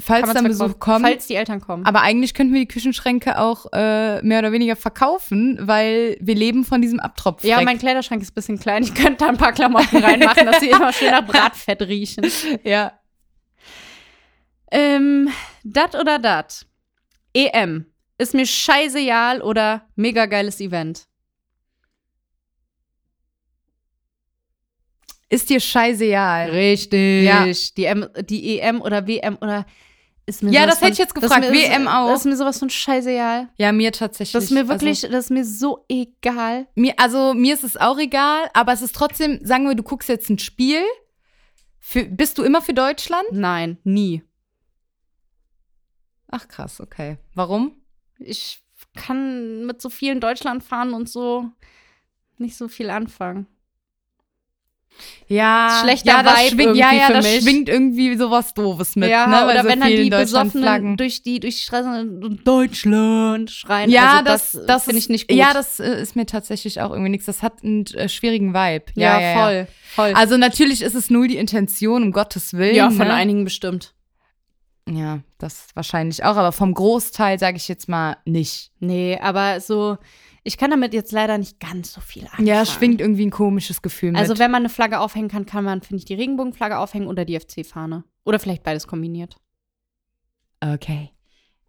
falls dann. Besuch kommt, Falls die Eltern kommen. aber eigentlich könnten wir die Küchenschränke auch äh, mehr oder weniger verkaufen, weil wir leben von diesem Abtropf. ja, mein Kleiderschrank ist ein bisschen klein. Ich könnte da ein paar Klamotten reinmachen, dass sie immer schön nach Bratfett riechen. ja. Ähm, dat oder dat? EM. Ist mir scheißegal oder mega geiles Event? Ist dir scheißegal. Richtig. Ja. Die, M, die EM oder WM oder ist mir Ja, das hätte ich jetzt gefragt. mir- WM auch. Das ist mir sowas von scheißegal. Ja, mir tatsächlich. Das ist mir wirklich, Also, das ist mir so egal. mir, also mir ist es auch egal, aber es ist trotzdem, sagen wir, du guckst jetzt ein Spiel. Für, bist du immer für Deutschland? Nein, nie. Ach krass, okay. Warum? Ich kann mit so vielen Deutschland fahren und so nicht so viel anfangen. Ja, Schlechter ja, das Vibe schwingt, ja, irgendwie ja, für das mich. schwingt irgendwie sowas Doofes mit, ja, ne? Oder so wenn dann die Besoffenen durch die, durch die Straßen Deutschland schreien. Ja, also das, das, das finde ich nicht gut. Ja, das äh, ist mir tatsächlich auch irgendwie nichts. Das hat einen äh, schwierigen Vibe. ja, Ja, ja, voll, voll. Also natürlich ist es null die Intention, um Gottes Willen. ja, von ne? einigen bestimmt. Ja, das wahrscheinlich auch, aber vom Großteil sage ich jetzt mal nicht. Nee, aber so, ich kann damit jetzt leider nicht ganz so viel anfangen. Ja, es schwingt irgendwie ein komisches Gefühl mit. Also wenn man eine Flagge aufhängen kann, kann man, finde ich, die Regenbogenflagge aufhängen oder die FC-Fahne. Oder vielleicht beides kombiniert. okay.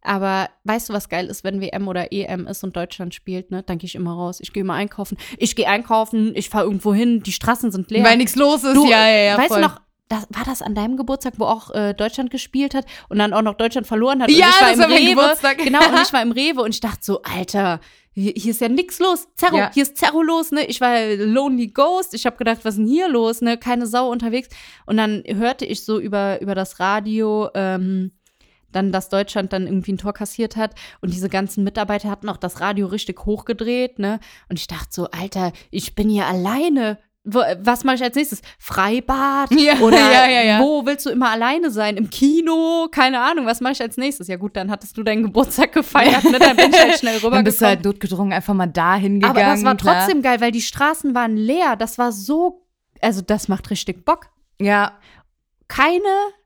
Aber weißt du, was geil ist, wenn WM oder EM ist und Deutschland spielt, ne? Dann gehe ich immer raus. Ich gehe immer einkaufen. Ich gehe einkaufen, ich fahre irgendwo hin, die Straßen sind leer. Weil nichts los ist, Du, ja, ja, ja. weißt voll. du noch, das, war das an deinem Geburtstag, wo auch äh, Deutschland gespielt hat und dann auch noch Deutschland verloren hat? Und Ja, ich war das im war mein Rewe. Geburtstag. Genau, und ich war im Rewe und ich dachte so, Alter, hier, hier ist ja nix los. Zerro, Ja. hier ist Zerro los, ne? Ich war Lonely Ghost. Ich habe gedacht, was ist denn hier los, ne? Keine Sau unterwegs. Und dann hörte ich so über, über das Radio, ähm, dann, dass Deutschland dann irgendwie ein Tor kassiert hat und diese ganzen Mitarbeiter hatten auch das Radio richtig hochgedreht, ne? Und ich dachte so, Alter, ich bin hier alleine. Was mache ich als nächstes? Freibad? Ja, Oder ja, ja, ja. wo willst du immer alleine sein? Im Kino? Keine Ahnung, was mache ich als nächstes? Ja gut, dann hattest du deinen Geburtstag gefeiert, ne? Dann bin ich halt schnell Dann bist du halt notgedrungen einfach mal dahin gegangen. Aber das war klar. trotzdem geil, weil die Straßen waren leer. Das war so, also das macht richtig Bock. Ja, Keine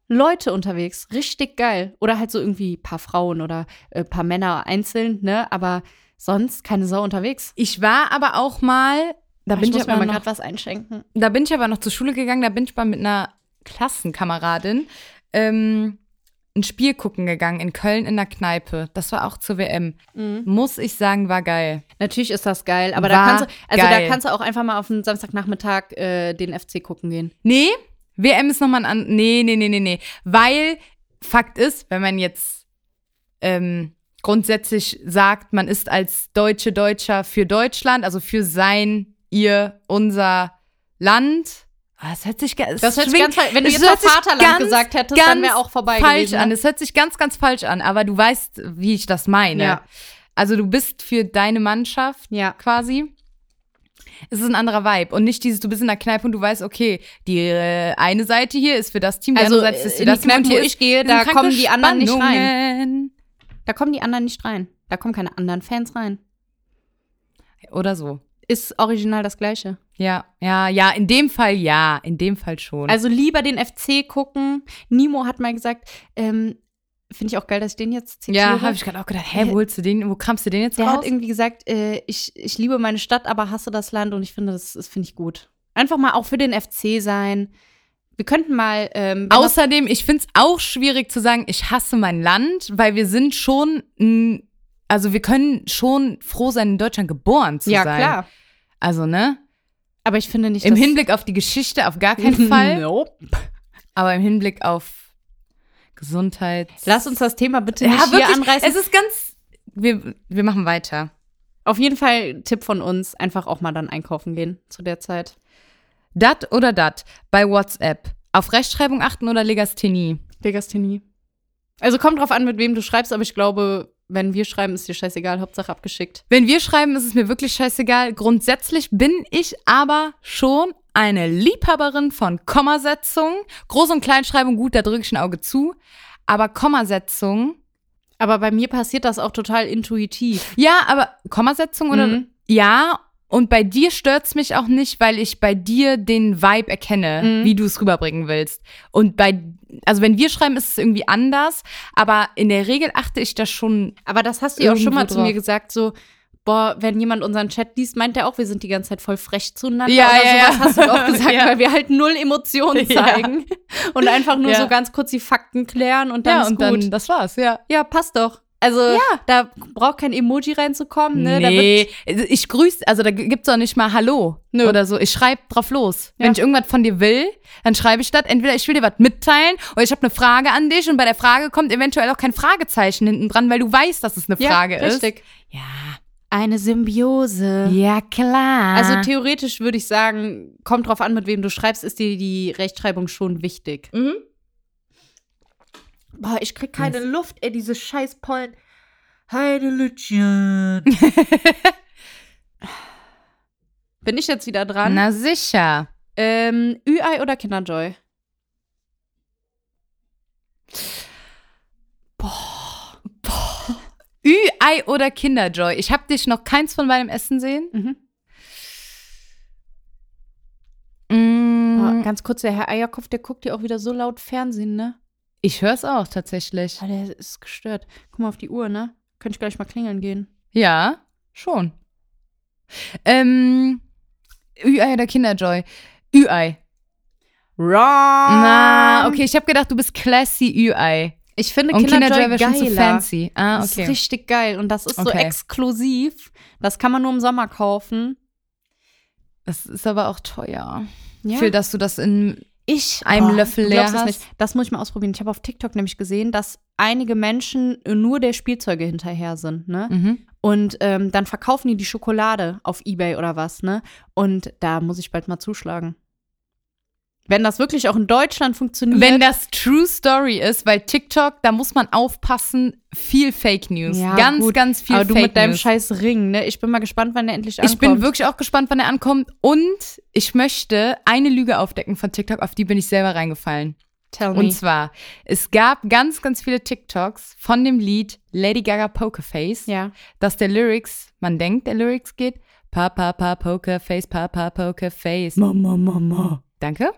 Leute unterwegs. Richtig geil. Oder halt so irgendwie ein paar Frauen oder ein paar Männer einzeln, ne? Aber sonst keine Sau unterwegs. ich war aber auch mal, da bin ich, muss mir aber mal noch, gerade was einschenken. da bin ich aber noch zur Schule gegangen, da bin ich mal mit einer Klassenkameradin ähm, ein Spiel gucken gegangen in Köln in der Kneipe. Das war auch zur WM. Mhm. Muss ich sagen, war geil. Natürlich ist das geil, aber War da kannst du, also geil. da kannst du auch einfach mal auf einen Samstagnachmittag äh, den FC gucken gehen. Nee, WM ist nochmal ein an. Nee, nee, nee, nee, nee. Weil Fakt ist, wenn man jetzt ähm, grundsätzlich sagt, man ist als Deutsche Deutscher für Deutschland, also für sein, ihr, unser Land. Ah, Das hört sich, es Das hört sich ganz falsch. Wenn du jetzt sich Vaterland ganz, gesagt hättest, dann wäre auch vorbei falsch gewesen. an. Ne? Es hört sich ganz, ganz falsch an, aber du weißt, wie ich das meine. Ja. Also du bist für deine Mannschaft Ja. quasi. Es ist ein anderer Vibe und nicht dieses, du bist in der Kneipe und du weißt, okay, die äh, eine Seite hier ist für das Team, die Also andere Seite ist für in die das Team und Kneipen, hier wo ist ich gehe, da kommen die anderen nicht rein. Da kommen die anderen nicht rein. Da kommen keine anderen Fans rein. Oder so. Ist original das Gleiche. Ja, ja, ja, in dem Fall ja, in dem Fall schon. Also lieber den FC gucken. Nimo hat mal gesagt, ähm, finde ich auch geil, dass ich den jetzt zitiere. ja, habe ich gerade auch gedacht, hä, wo holst du den, wo kramst du den jetzt Der raus? hat irgendwie gesagt, äh, ich, ich liebe meine Stadt, aber hasse das Land und ich finde, das, das finde ich gut. Einfach mal auch für den FC sein. Wir könnten mal ähm, Außerdem, ich finde es auch schwierig zu sagen, ich hasse mein Land, weil wir sind schon, n- also wir können schon froh sein, in Deutschland geboren zu ja sein. klar. Also, ne? Aber ich finde nicht, Im Hinblick auf die Geschichte auf gar keinen Fall, Nope. aber im Hinblick auf Gesundheit. Lass uns das Thema bitte nicht ja, hier wirklich, anreißen. es ist ganz, wir, wir machen weiter. Auf jeden Fall Tipp von uns, einfach auch mal dann einkaufen gehen zu der Zeit. Dat oder dat bei WhatsApp. Auf Rechtschreibung achten oder Legasthenie? Legasthenie. Also kommt drauf an, mit wem du schreibst, aber ich glaube, wenn wir schreiben, ist dir scheißegal, Hauptsache abgeschickt. Wenn wir schreiben, ist es mir wirklich scheißegal. Grundsätzlich bin ich aber schon eine Liebhaberin von Kommasetzung. Groß- und Kleinschreibung, gut, da drücke ich ein Auge zu. Aber Kommasetzung, Aber bei mir passiert das auch total intuitiv. ja, aber Kommasetzung oder? Mhm. Ja, und bei dir stört's mich auch nicht, weil ich bei dir den Vibe erkenne, Mhm. wie du es rüberbringen willst. Und bei, also wenn wir schreiben, ist es irgendwie anders, aber in der Regel achte ich da schon. Aber das hast du ja auch schon mal Irgendwo zu mir drauf. gesagt, so, boah, wenn jemand unseren Chat liest, meint er auch, wir sind die ganze Zeit voll frech zueinander. Ja, oder ja, sowas ja. hast du auch gesagt, Ja. weil wir halt null Emotionen Ja. zeigen und einfach nur Ja. so ganz kurz die Fakten klären und dann ja, ist und gut. dann, das war's, ja. ja, passt doch. Also, da braucht kein Emoji reinzukommen, ne? Nee, ich grüße, also da gibt's auch nicht mal Hallo Nö. oder so. Ich schreibe drauf los. Ja. Wenn ich irgendwas von dir will, dann schreibe ich das. Entweder ich will dir was mitteilen oder ich habe eine Frage an dich und bei der Frage kommt eventuell auch kein Fragezeichen hinten dran, weil du weißt, dass es eine ja, Frage ist. richtig. Ja. Eine Symbiose. Ja, klar. Also theoretisch würde ich sagen, kommt drauf an, mit wem du schreibst, ist dir die Rechtschreibung schon wichtig. mhm. Boah, ich krieg keine Luft, ey, diese scheiß Pollen. Heidelütchen. Bin ich jetzt wieder dran? Na sicher. Ähm, Ü-Ei oder Kinderjoy? Ü-Ei oder Kinderjoy. Ich habe dich noch keins von beidem Essen sehen. Mhm. Mm, Boah, ganz kurz, der Herr Eierkopf, der guckt ja auch wieder so laut Fernsehen, ne? Ich höre es auch tatsächlich. Ah, der ist gestört. Guck mal auf die Uhr, ne? Könnte ich gleich mal klingeln gehen. Ja, schon. Ähm, Ü-Ei oder Kinderjoy? Ü-Ei. Wrong! Na, okay, ich habe gedacht, du bist classy Ü-Ei. Ich finde Und Kinderjoy, Kinderjoy wäre schon zu geiler. fancy. Ah, Das ist okay. richtig geil und das ist so Okay. exklusiv. Das kann man nur im Sommer kaufen. Das ist aber auch teuer. Ja. Für dass du das in ich einem Boah, Löffel du leer hast? Nicht. Das muss ich mal ausprobieren. Ich habe auf TikTok nämlich gesehen, dass einige Menschen nur der Spielzeuge hinterher sind, ne? Mhm. Und ähm, dann verkaufen die die Schokolade auf Ebay oder was, ne? Und da muss ich bald mal zuschlagen. Wenn das wirklich auch in Deutschland funktioniert. Wenn das True Story ist, weil TikTok, da muss man aufpassen, viel Fake News. Ja, ganz, gut. ganz viel aber du Fake mit deinem News. scheiß Ring, ne? Ich bin mal gespannt, wann der endlich ankommt. Ich bin wirklich auch gespannt, wann er ankommt. Und ich möchte eine Lüge aufdecken von TikTok, auf die bin ich selber reingefallen. Tell me. Und zwar, es gab ganz, ganz viele TikToks von dem Lied Lady Gaga Pokerface, ja. dass der Lyrics, man denkt, der Lyrics geht, Pa, pa, pa, Pokerface, pa, pa, Pokerface. Mama, Mama. Danke.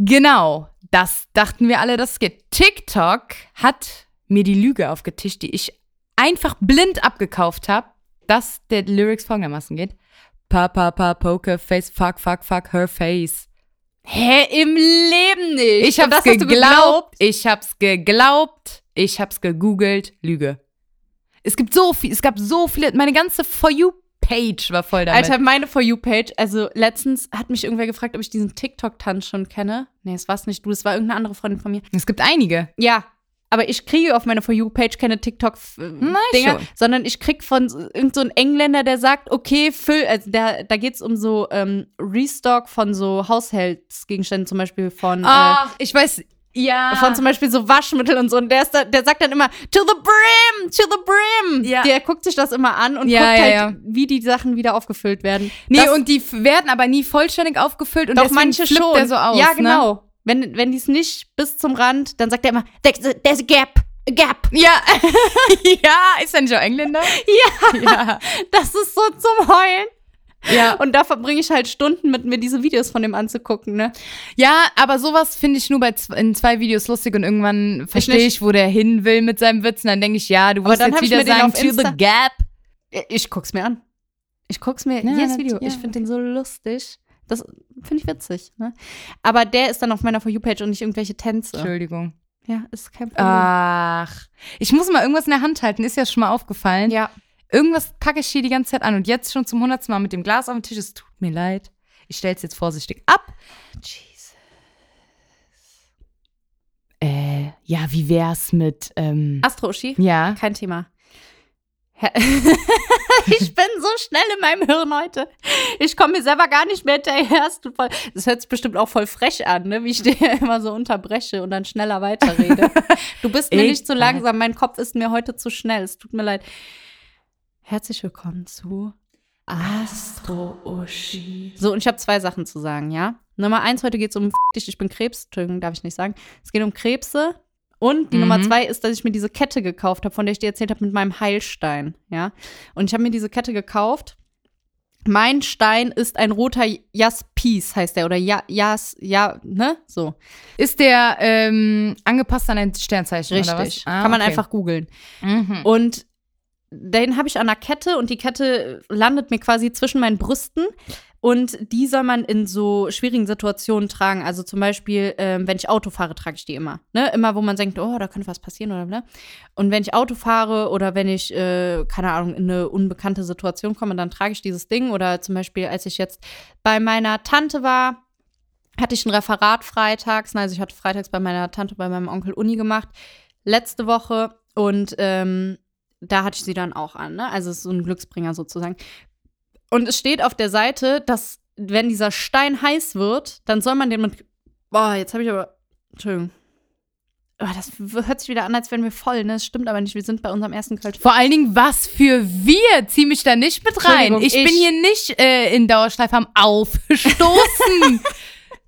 Genau, das dachten wir alle, das geht. TikTok hat mir die Lüge aufgetischt, die ich einfach blind abgekauft habe, dass der Lyrics folgendermaßen geht. Pa, pa, pa, Pokerface, fuck, fuck, fuck, her face. Hä, im Leben nicht. Ich hab's das geglaubt, ich hab's geglaubt, ich hab's gegoogelt, Lüge. Es gibt so viel, es gab so viele, meine ganze For You-Page war voll damit. Alter, meine For You-Page, also letztens hat mich irgendwer gefragt, ob ich diesen TikTok-Tanz schon kenne. Nee, es war's nicht du, es war irgendeine andere Freundin von mir. es gibt einige. Ja, aber ich kriege auf meiner For You-Page keine TikTok-Dinger, schon. sondern ich krieg von so- irgend so Engländer, der sagt, okay, füll, also da, da geht's um so ähm, Restock von so Haushaltsgegenständen, zum Beispiel von, Ah, ich weiß, ja. von zum Beispiel so Waschmittel und so. Und der, ist da, der sagt dann immer, to the brim, to the brim. Ja. Der guckt sich das immer an und Ja, guckt ja, halt, wie die Sachen wieder aufgefüllt werden. Nee, das, und die werden aber nie vollständig aufgefüllt und Doch, manche schon. der so aus. ja, Ne? genau. Wenn, wenn die es nicht bis zum Rand, dann sagt er immer, there's a, there's a gap, a gap. Ja. ja, ist er nicht auch Engländer? Ja, Ja. das ist so zum Heulen. Ja. Und da verbringe ich halt Stunden mit mir diese Videos von dem anzugucken, ne? Ja, aber sowas finde ich nur bei in zwei Videos lustig und irgendwann verstehe ich, wo der hin will mit seinem Witz und dann denke ich, ja, du wirst jetzt wieder sagen, to the gap. Ich guck's mir an. Ich guck's mir Ja, jedes Video. ja. Ich finde den so lustig. Das finde ich witzig, ne? Aber der ist dann auf meiner For You-Page und nicht irgendwelche Tänze. Entschuldigung. Ja, ist kein Problem. Ach. Ich muss mal irgendwas in der Hand halten, ist ja schon mal aufgefallen. ja. Irgendwas packe ich hier die ganze Zeit an und jetzt schon zum hundertsten Mal mit dem Glas auf dem Tisch. Es tut mir leid. Ich stelle es jetzt vorsichtig ab. Jesus. Äh, ja, wie wär's mit, ähm, Astro-Uschi? ja. Kein Thema. ich bin so schnell in meinem Hirn heute. Ich komme mir selber gar nicht mehr hinterher. Das hört sich bestimmt auch voll frech an, ne? wie ich dir immer so unterbreche und dann schneller weiterrede. Du bist mir nicht zu langsam, mein Kopf ist mir heute zu schnell. Es tut mir leid. Herzlich willkommen zu Astro Uschi. So, und ich habe zwei Sachen zu sagen, ja? Nummer eins, heute geht es um dich, ich bin Krebs. Entschuldigung, darf ich nicht sagen. Es geht um Krebse. Und die mhm. Nummer zwei ist, dass ich mir diese Kette gekauft habe, von der ich dir erzählt habe, mit meinem Heilstein, ja? Und ich habe mir diese Kette gekauft. Mein Stein ist ein roter Jaspis, heißt der, oder ja, Jas, ja, ne? So. Ist der ähm, angepasst an ein Sternzeichen, Richtig. oder was? Ah, Kann man okay. einfach googeln. Mhm. Und den habe ich an der Kette und die Kette landet mir quasi zwischen meinen Brüsten. Und die soll man in so schwierigen Situationen tragen. Also zum Beispiel, ähm, wenn ich Auto fahre, trage ich die immer. Ne? Immer, wo man denkt, oh, da könnte was passieren oder ne? Und wenn ich Auto fahre oder wenn ich, äh, keine Ahnung, in eine unbekannte Situation komme, dann trage ich dieses Ding. Oder zum Beispiel, als ich jetzt bei meiner Tante war, hatte ich ein Referat freitags. Also ich hatte freitags bei meiner Tante, bei meinem Onkel Uni gemacht. Letzte Woche. Und ähm, da hatte ich sie dann auch an, ne? Also es ist so ein Glücksbringer sozusagen. Und es steht auf der Seite, dass wenn dieser Stein heiß wird, dann soll man den mit. Boah, jetzt habe ich aber. Entschuldigung. Oh, das hört sich wieder an, als wären wir voll, ne? Das stimmt aber nicht. Wir sind bei unserem ersten Kölsch. Vor allen Dingen, was für wir? Zieh mich da nicht mit rein. Ich, ich, bin hier nicht äh, in Dauerschleife am Aufstoßen.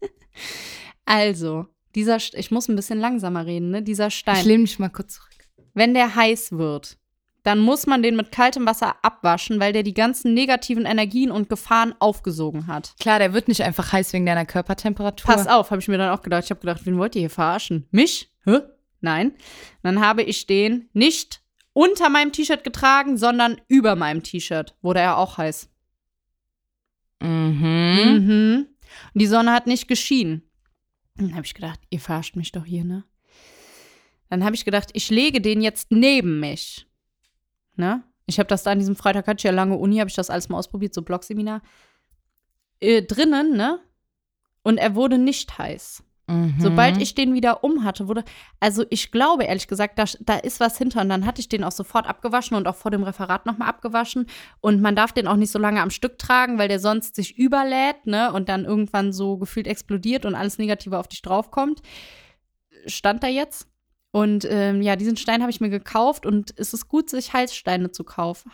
also, dieser, ich muss ein bisschen langsamer reden, ne? Dieser Stein. Ich lehne mich mal kurz zurück. Wenn der heiß wird, dann muss man den mit kaltem Wasser abwaschen, weil der die ganzen negativen Energien und Gefahren aufgesogen hat. Klar, der wird nicht einfach heiß wegen deiner Körpertemperatur. Pass auf, habe ich mir dann auch gedacht. Ich habe gedacht, wen wollt ihr hier verarschen? Mich? Hä? Nein. Dann habe ich den nicht unter meinem T-Shirt getragen, sondern über meinem T-Shirt. Wurde er auch heiß. Mhm. Mhm. Und die Sonne hat nicht geschienen. Dann habe ich gedacht, ihr verarscht mich doch hier, ne? Dann habe ich gedacht, ich lege den jetzt neben mich. Ne? Ich habe das da an diesem Freitag, hatte ich ja lange Uni, habe ich das alles mal ausprobiert, so Blogseminar. Äh, drinnen, ne? Und er wurde nicht heiß. Mhm. Sobald ich den wieder um hatte, wurde, also ich glaube ehrlich gesagt, da, da ist was hinter. Und dann hatte ich den auch sofort abgewaschen und auch vor dem Referat nochmal abgewaschen. Und man darf den auch nicht so lange am Stück tragen, weil der sonst sich überlädt, ne? Und dann irgendwann so gefühlt explodiert und alles Negative auf dich draufkommt. Stand da jetzt? Und ähm, ja, diesen Stein habe ich mir gekauft und es ist gut, sich Heilsteine zu kaufen,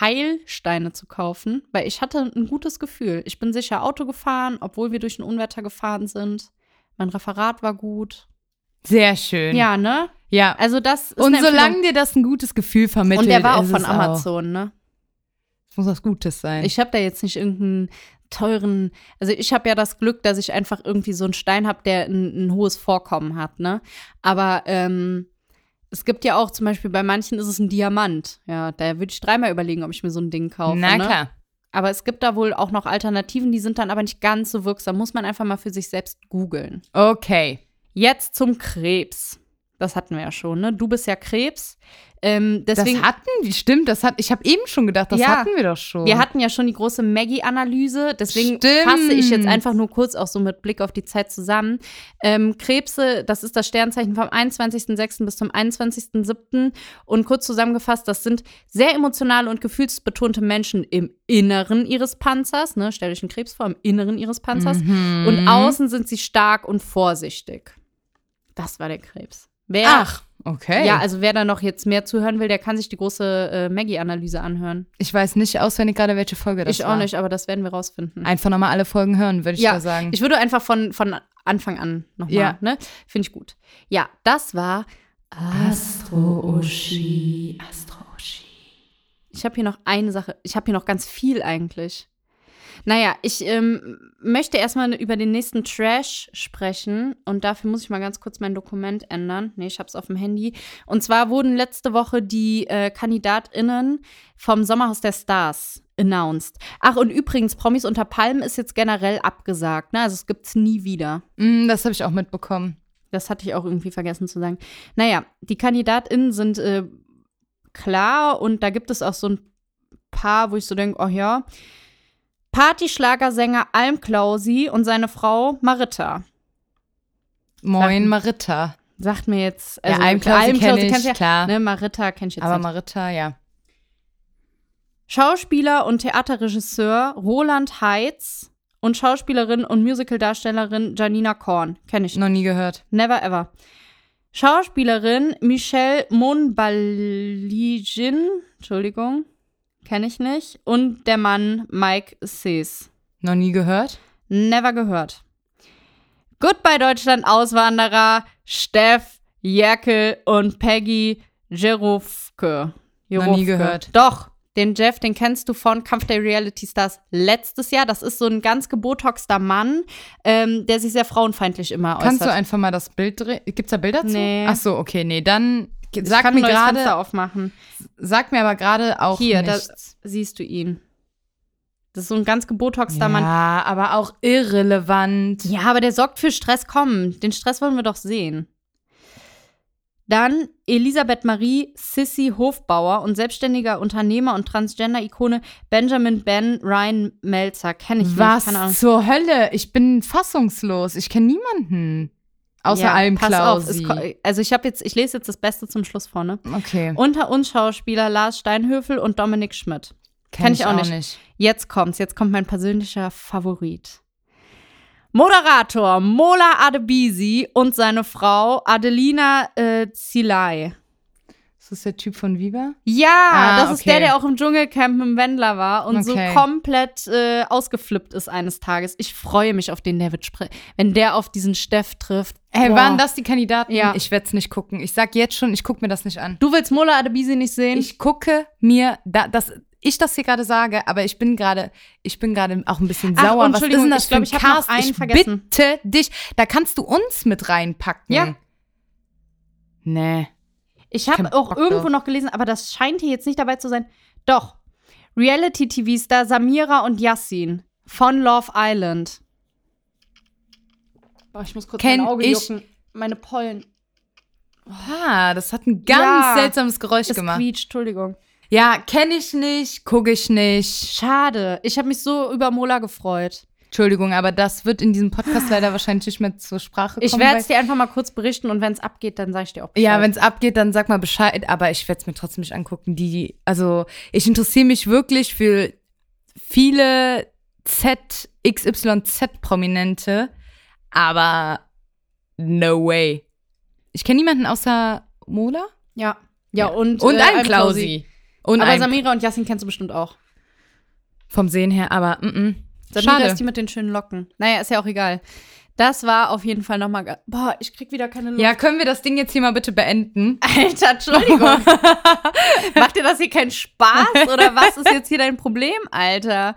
Heilsteine zu kaufen, weil ich hatte ein gutes Gefühl. Ich bin sicher Auto gefahren, obwohl wir durch ein Unwetter gefahren sind. Mein Referat war gut. Sehr schön. Ja, ne? Ja. Also das Und solange dir das ein gutes Gefühl vermittelt. Und der war auch von Amazon, auch. ne? Das muss was Gutes sein. Ich habe da jetzt nicht irgendeinen teuren, also ich habe ja das Glück, dass ich einfach irgendwie so einen Stein habe, der ein, ein, hohes Vorkommen hat, ne? Aber ähm, es gibt ja auch zum Beispiel bei manchen ist es ein Diamant. Ja, da würde ich dreimal überlegen, ob ich mir so ein Ding kaufe. Na ne? klar. Aber es gibt da wohl auch noch Alternativen, die sind dann aber nicht ganz so wirksam. Muss man einfach mal für sich selbst googeln. Okay. Jetzt zum Krebs. Das hatten wir ja schon, ne? Du bist ja Krebs. Ähm, deswegen, das hatten wir, stimmt, das hat, ich habe eben schon gedacht, das ja, hatten wir doch schon. Wir hatten ja schon die große Maggie-Analyse, deswegen stimmt. fasse ich jetzt einfach nur kurz auch so mit Blick auf die Zeit zusammen. Ähm, Krebse, das ist das Sternzeichen vom 21.06. bis zum 21.07. Und kurz zusammengefasst, das sind sehr emotionale und gefühlsbetonte Menschen im Inneren ihres Panzers, ne, stell euch einen Krebs vor, im Inneren ihres Panzers. Mhm. Und außen sind sie stark und vorsichtig. Das war der Krebs. Wer, Ach, okay. Ja, also wer da noch jetzt mehr zuhören will, der kann sich die große äh, Maggie-Analyse anhören. Ich weiß nicht auswendig gerade, welche Folge das ich war. Ich auch nicht, aber das werden wir rausfinden. Einfach nochmal alle Folgen hören, würde ich ja, da sagen. Ich würde einfach von, von Anfang an nochmal, ja. ne? Finde ich gut. Ja, das war Astro-Uschi. Astro-Uschi. Ich habe hier noch eine Sache. Ich habe hier noch ganz viel eigentlich. Naja, ich ähm, möchte erstmal über den nächsten Trash sprechen und dafür muss ich mal ganz kurz mein Dokument ändern. Nee, ich hab's auf dem Handy. Und zwar wurden letzte Woche die äh, KandidatInnen vom Sommerhaus der Stars announced. Ach, und übrigens, Promis unter Palmen ist jetzt generell abgesagt, ne? Also es gibt's nie wieder. Mm, das habe ich auch mitbekommen. Das hatte ich auch irgendwie vergessen zu sagen. Naja, die KandidatInnen sind äh, klar und da gibt es auch so ein paar, wo ich so denke, oh ja, Partyschlagersänger Alm Klausi und seine Frau Maritta. Moin, Maritta. Sagt mir jetzt. Also, ja, Alm Klausi, Klausi kenne ich, ja, klar. Ne, Maritta kenne ich jetzt Aber nicht. Maritta, ja. Schauspieler und Theaterregisseur Roland Heitz und Schauspielerin und Musicaldarstellerin Janina Korn. Kenne ich. Noch nie gehört. Never ever. Schauspielerin Michelle Monbaligin, Entschuldigung, kenne ich nicht. Und der Mann Mike Sees. Noch nie gehört. Never gehört. Goodbye Deutschland Auswanderer, Steff, Jerkel und Peggy Jerofke. Noch nie gehört. Doch, den Jeff, den kennst du von Kampf der Reality Stars letztes Jahr. Das ist so ein ganz gebotoxter Mann, ähm, der sich sehr frauenfeindlich immer äußert. Kannst du einfach mal das Bild drehen? Gibt's da Bilder zu? Nee. Ach so, okay, nee, dann ich sag kann mir Fenster gerade, aufmachen. sag mir aber gerade auch Hier, da nichts. siehst du ihn. Das ist so ein ganz gebotoxter Mann. Ja, aber auch irrelevant. Ja, aber der sorgt für Stress. Komm, den Stress wollen wir doch sehen. Dann Elisabeth Marie Sissy Hofbauer und selbstständiger Unternehmer und Transgender-Ikone Benjamin Ben Ryan Melzer. Kenne ich Was nicht. Ahnung. zur Hölle? Ich bin fassungslos. Ich kenne niemanden. Außer Ja, allem pass auf, Klausi. es ko- also ich habe jetzt, ich lese jetzt das Beste zum Schluss vor, ne? Okay. Unter uns Schauspieler Lars Steinhöfel und Dominik Schmidt. kenn ich auch nicht. Jetzt kommt's, jetzt kommt mein persönlicher Favorit. Moderator Mola Adebisi und seine Frau Adelina äh, Zilai. Ist das der Typ von Viva? Ja, Ah, das ist okay. der, der auch im Dschungelcamp im Wendler war und Okay. so komplett äh, ausgeflippt ist eines Tages. Ich freue mich auf den, der wird wenn der auf diesen Steff trifft. Hey, Boah. waren das die Kandidaten? Ja. Ich werde es nicht gucken. Ich sag jetzt schon, ich gucke mir das nicht an. Du willst Mola Adebisi nicht sehen? Ich gucke mir da, das ich das hier gerade sage, aber ich bin gerade, ich bin gerade auch ein bisschen Ach, sauer. Was ist Entschuldigung, denn das ich glaub, für ich ein Cast? einen ich vergessen. bitte dich, da kannst du uns mit reinpacken. Ja. Nee. Ich habe auch Bock irgendwo drauf. noch gelesen, aber das scheint hier jetzt nicht dabei zu sein. Doch. Reality-TV-Star Samira und Yassin von Love Island. Boah, ich muss kurz Kenn mein Auge ich. jucken. Meine Pollen. Ah, das hat ein ganz Ja. seltsames Geräusch Es gemacht. quietscht, Entschuldigung. Ja, kenne ich nicht, gucke ich nicht. Schade. Ich habe mich so über Mola gefreut. Entschuldigung, aber das wird in diesem Podcast leider wahrscheinlich nicht mehr zur Sprache kommen. Ich werde es dir einfach mal kurz berichten und wenn es abgeht, dann sage ich dir auch Bescheid. Ja, wenn es abgeht, dann sag mal Bescheid, aber ich werde es mir trotzdem nicht angucken. Die, also ich interessiere mich wirklich für viele Z, XYZ-Prominente, aber no way. Ich kenne niemanden außer Mola Ja. Ja, und, und äh, ein Klausi. Und Aber ein Samira und Yassin kennst du bestimmt auch. vom Sehen her, aber mm -mm. Samira schade. ist die mit den schönen Locken. Naja, ist ja auch egal. Das war auf jeden Fall nochmal. Boah, ich krieg wieder keine Luft. Ja, können wir das Ding jetzt hier mal bitte beenden? Alter, Entschuldigung. Macht dir das hier keinen Spaß? Oder was ist jetzt hier dein Problem, Alter?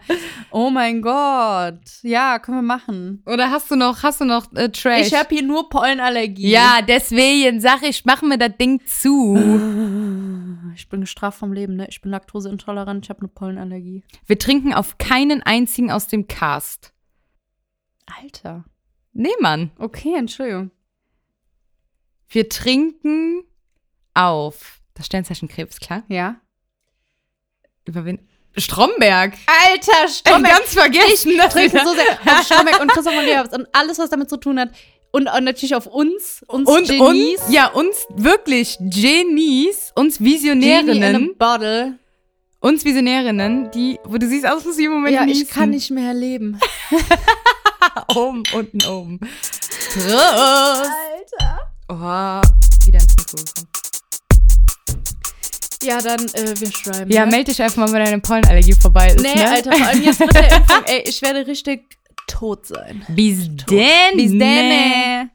Oh mein Gott. Ja, können wir machen. Oder hast du noch, hast du noch äh, Trash? Ich habe hier nur Pollenallergie. ja, deswegen sag ich, mach mir das Ding zu. Ich bin gestraft vom Leben, ne? Ich bin laktoseintolerant, ich habe eine Pollenallergie. Wir trinken auf keinen einzigen aus dem Cast. Alter. Nee, Mann. Okay, Entschuldigung. Wir trinken auf das Sternzeichen Krebs, klar? Ja. Über wen? Stromberg. Alter, Stromberg. ganz vergessen. Ich trinke so sehr auf Stromberg und Christoph von Leopold und alles, was damit zu tun hat. Und, und natürlich auf uns, uns Und Genies. uns, ja, uns wirklich Genies, uns Genie in Visionärinnen, bottle. uns Visionärinnen, die, wo du siehst aus, ich im Moment Ja, ich niesen. kann nicht mehr leben. Oben, unten, oben. Prost. Alter. Oh, wieder ins Mikro gekommen. Ja, dann, äh, wir schreiben. Ja, ne? melde dich einfach mal, wenn deine Pollenallergie vorbei ist. Nee, ne? Alter, vor allem jetzt mit der Impfung. Ey, ich werde richtig tot sein. Bis denn. Bis dann.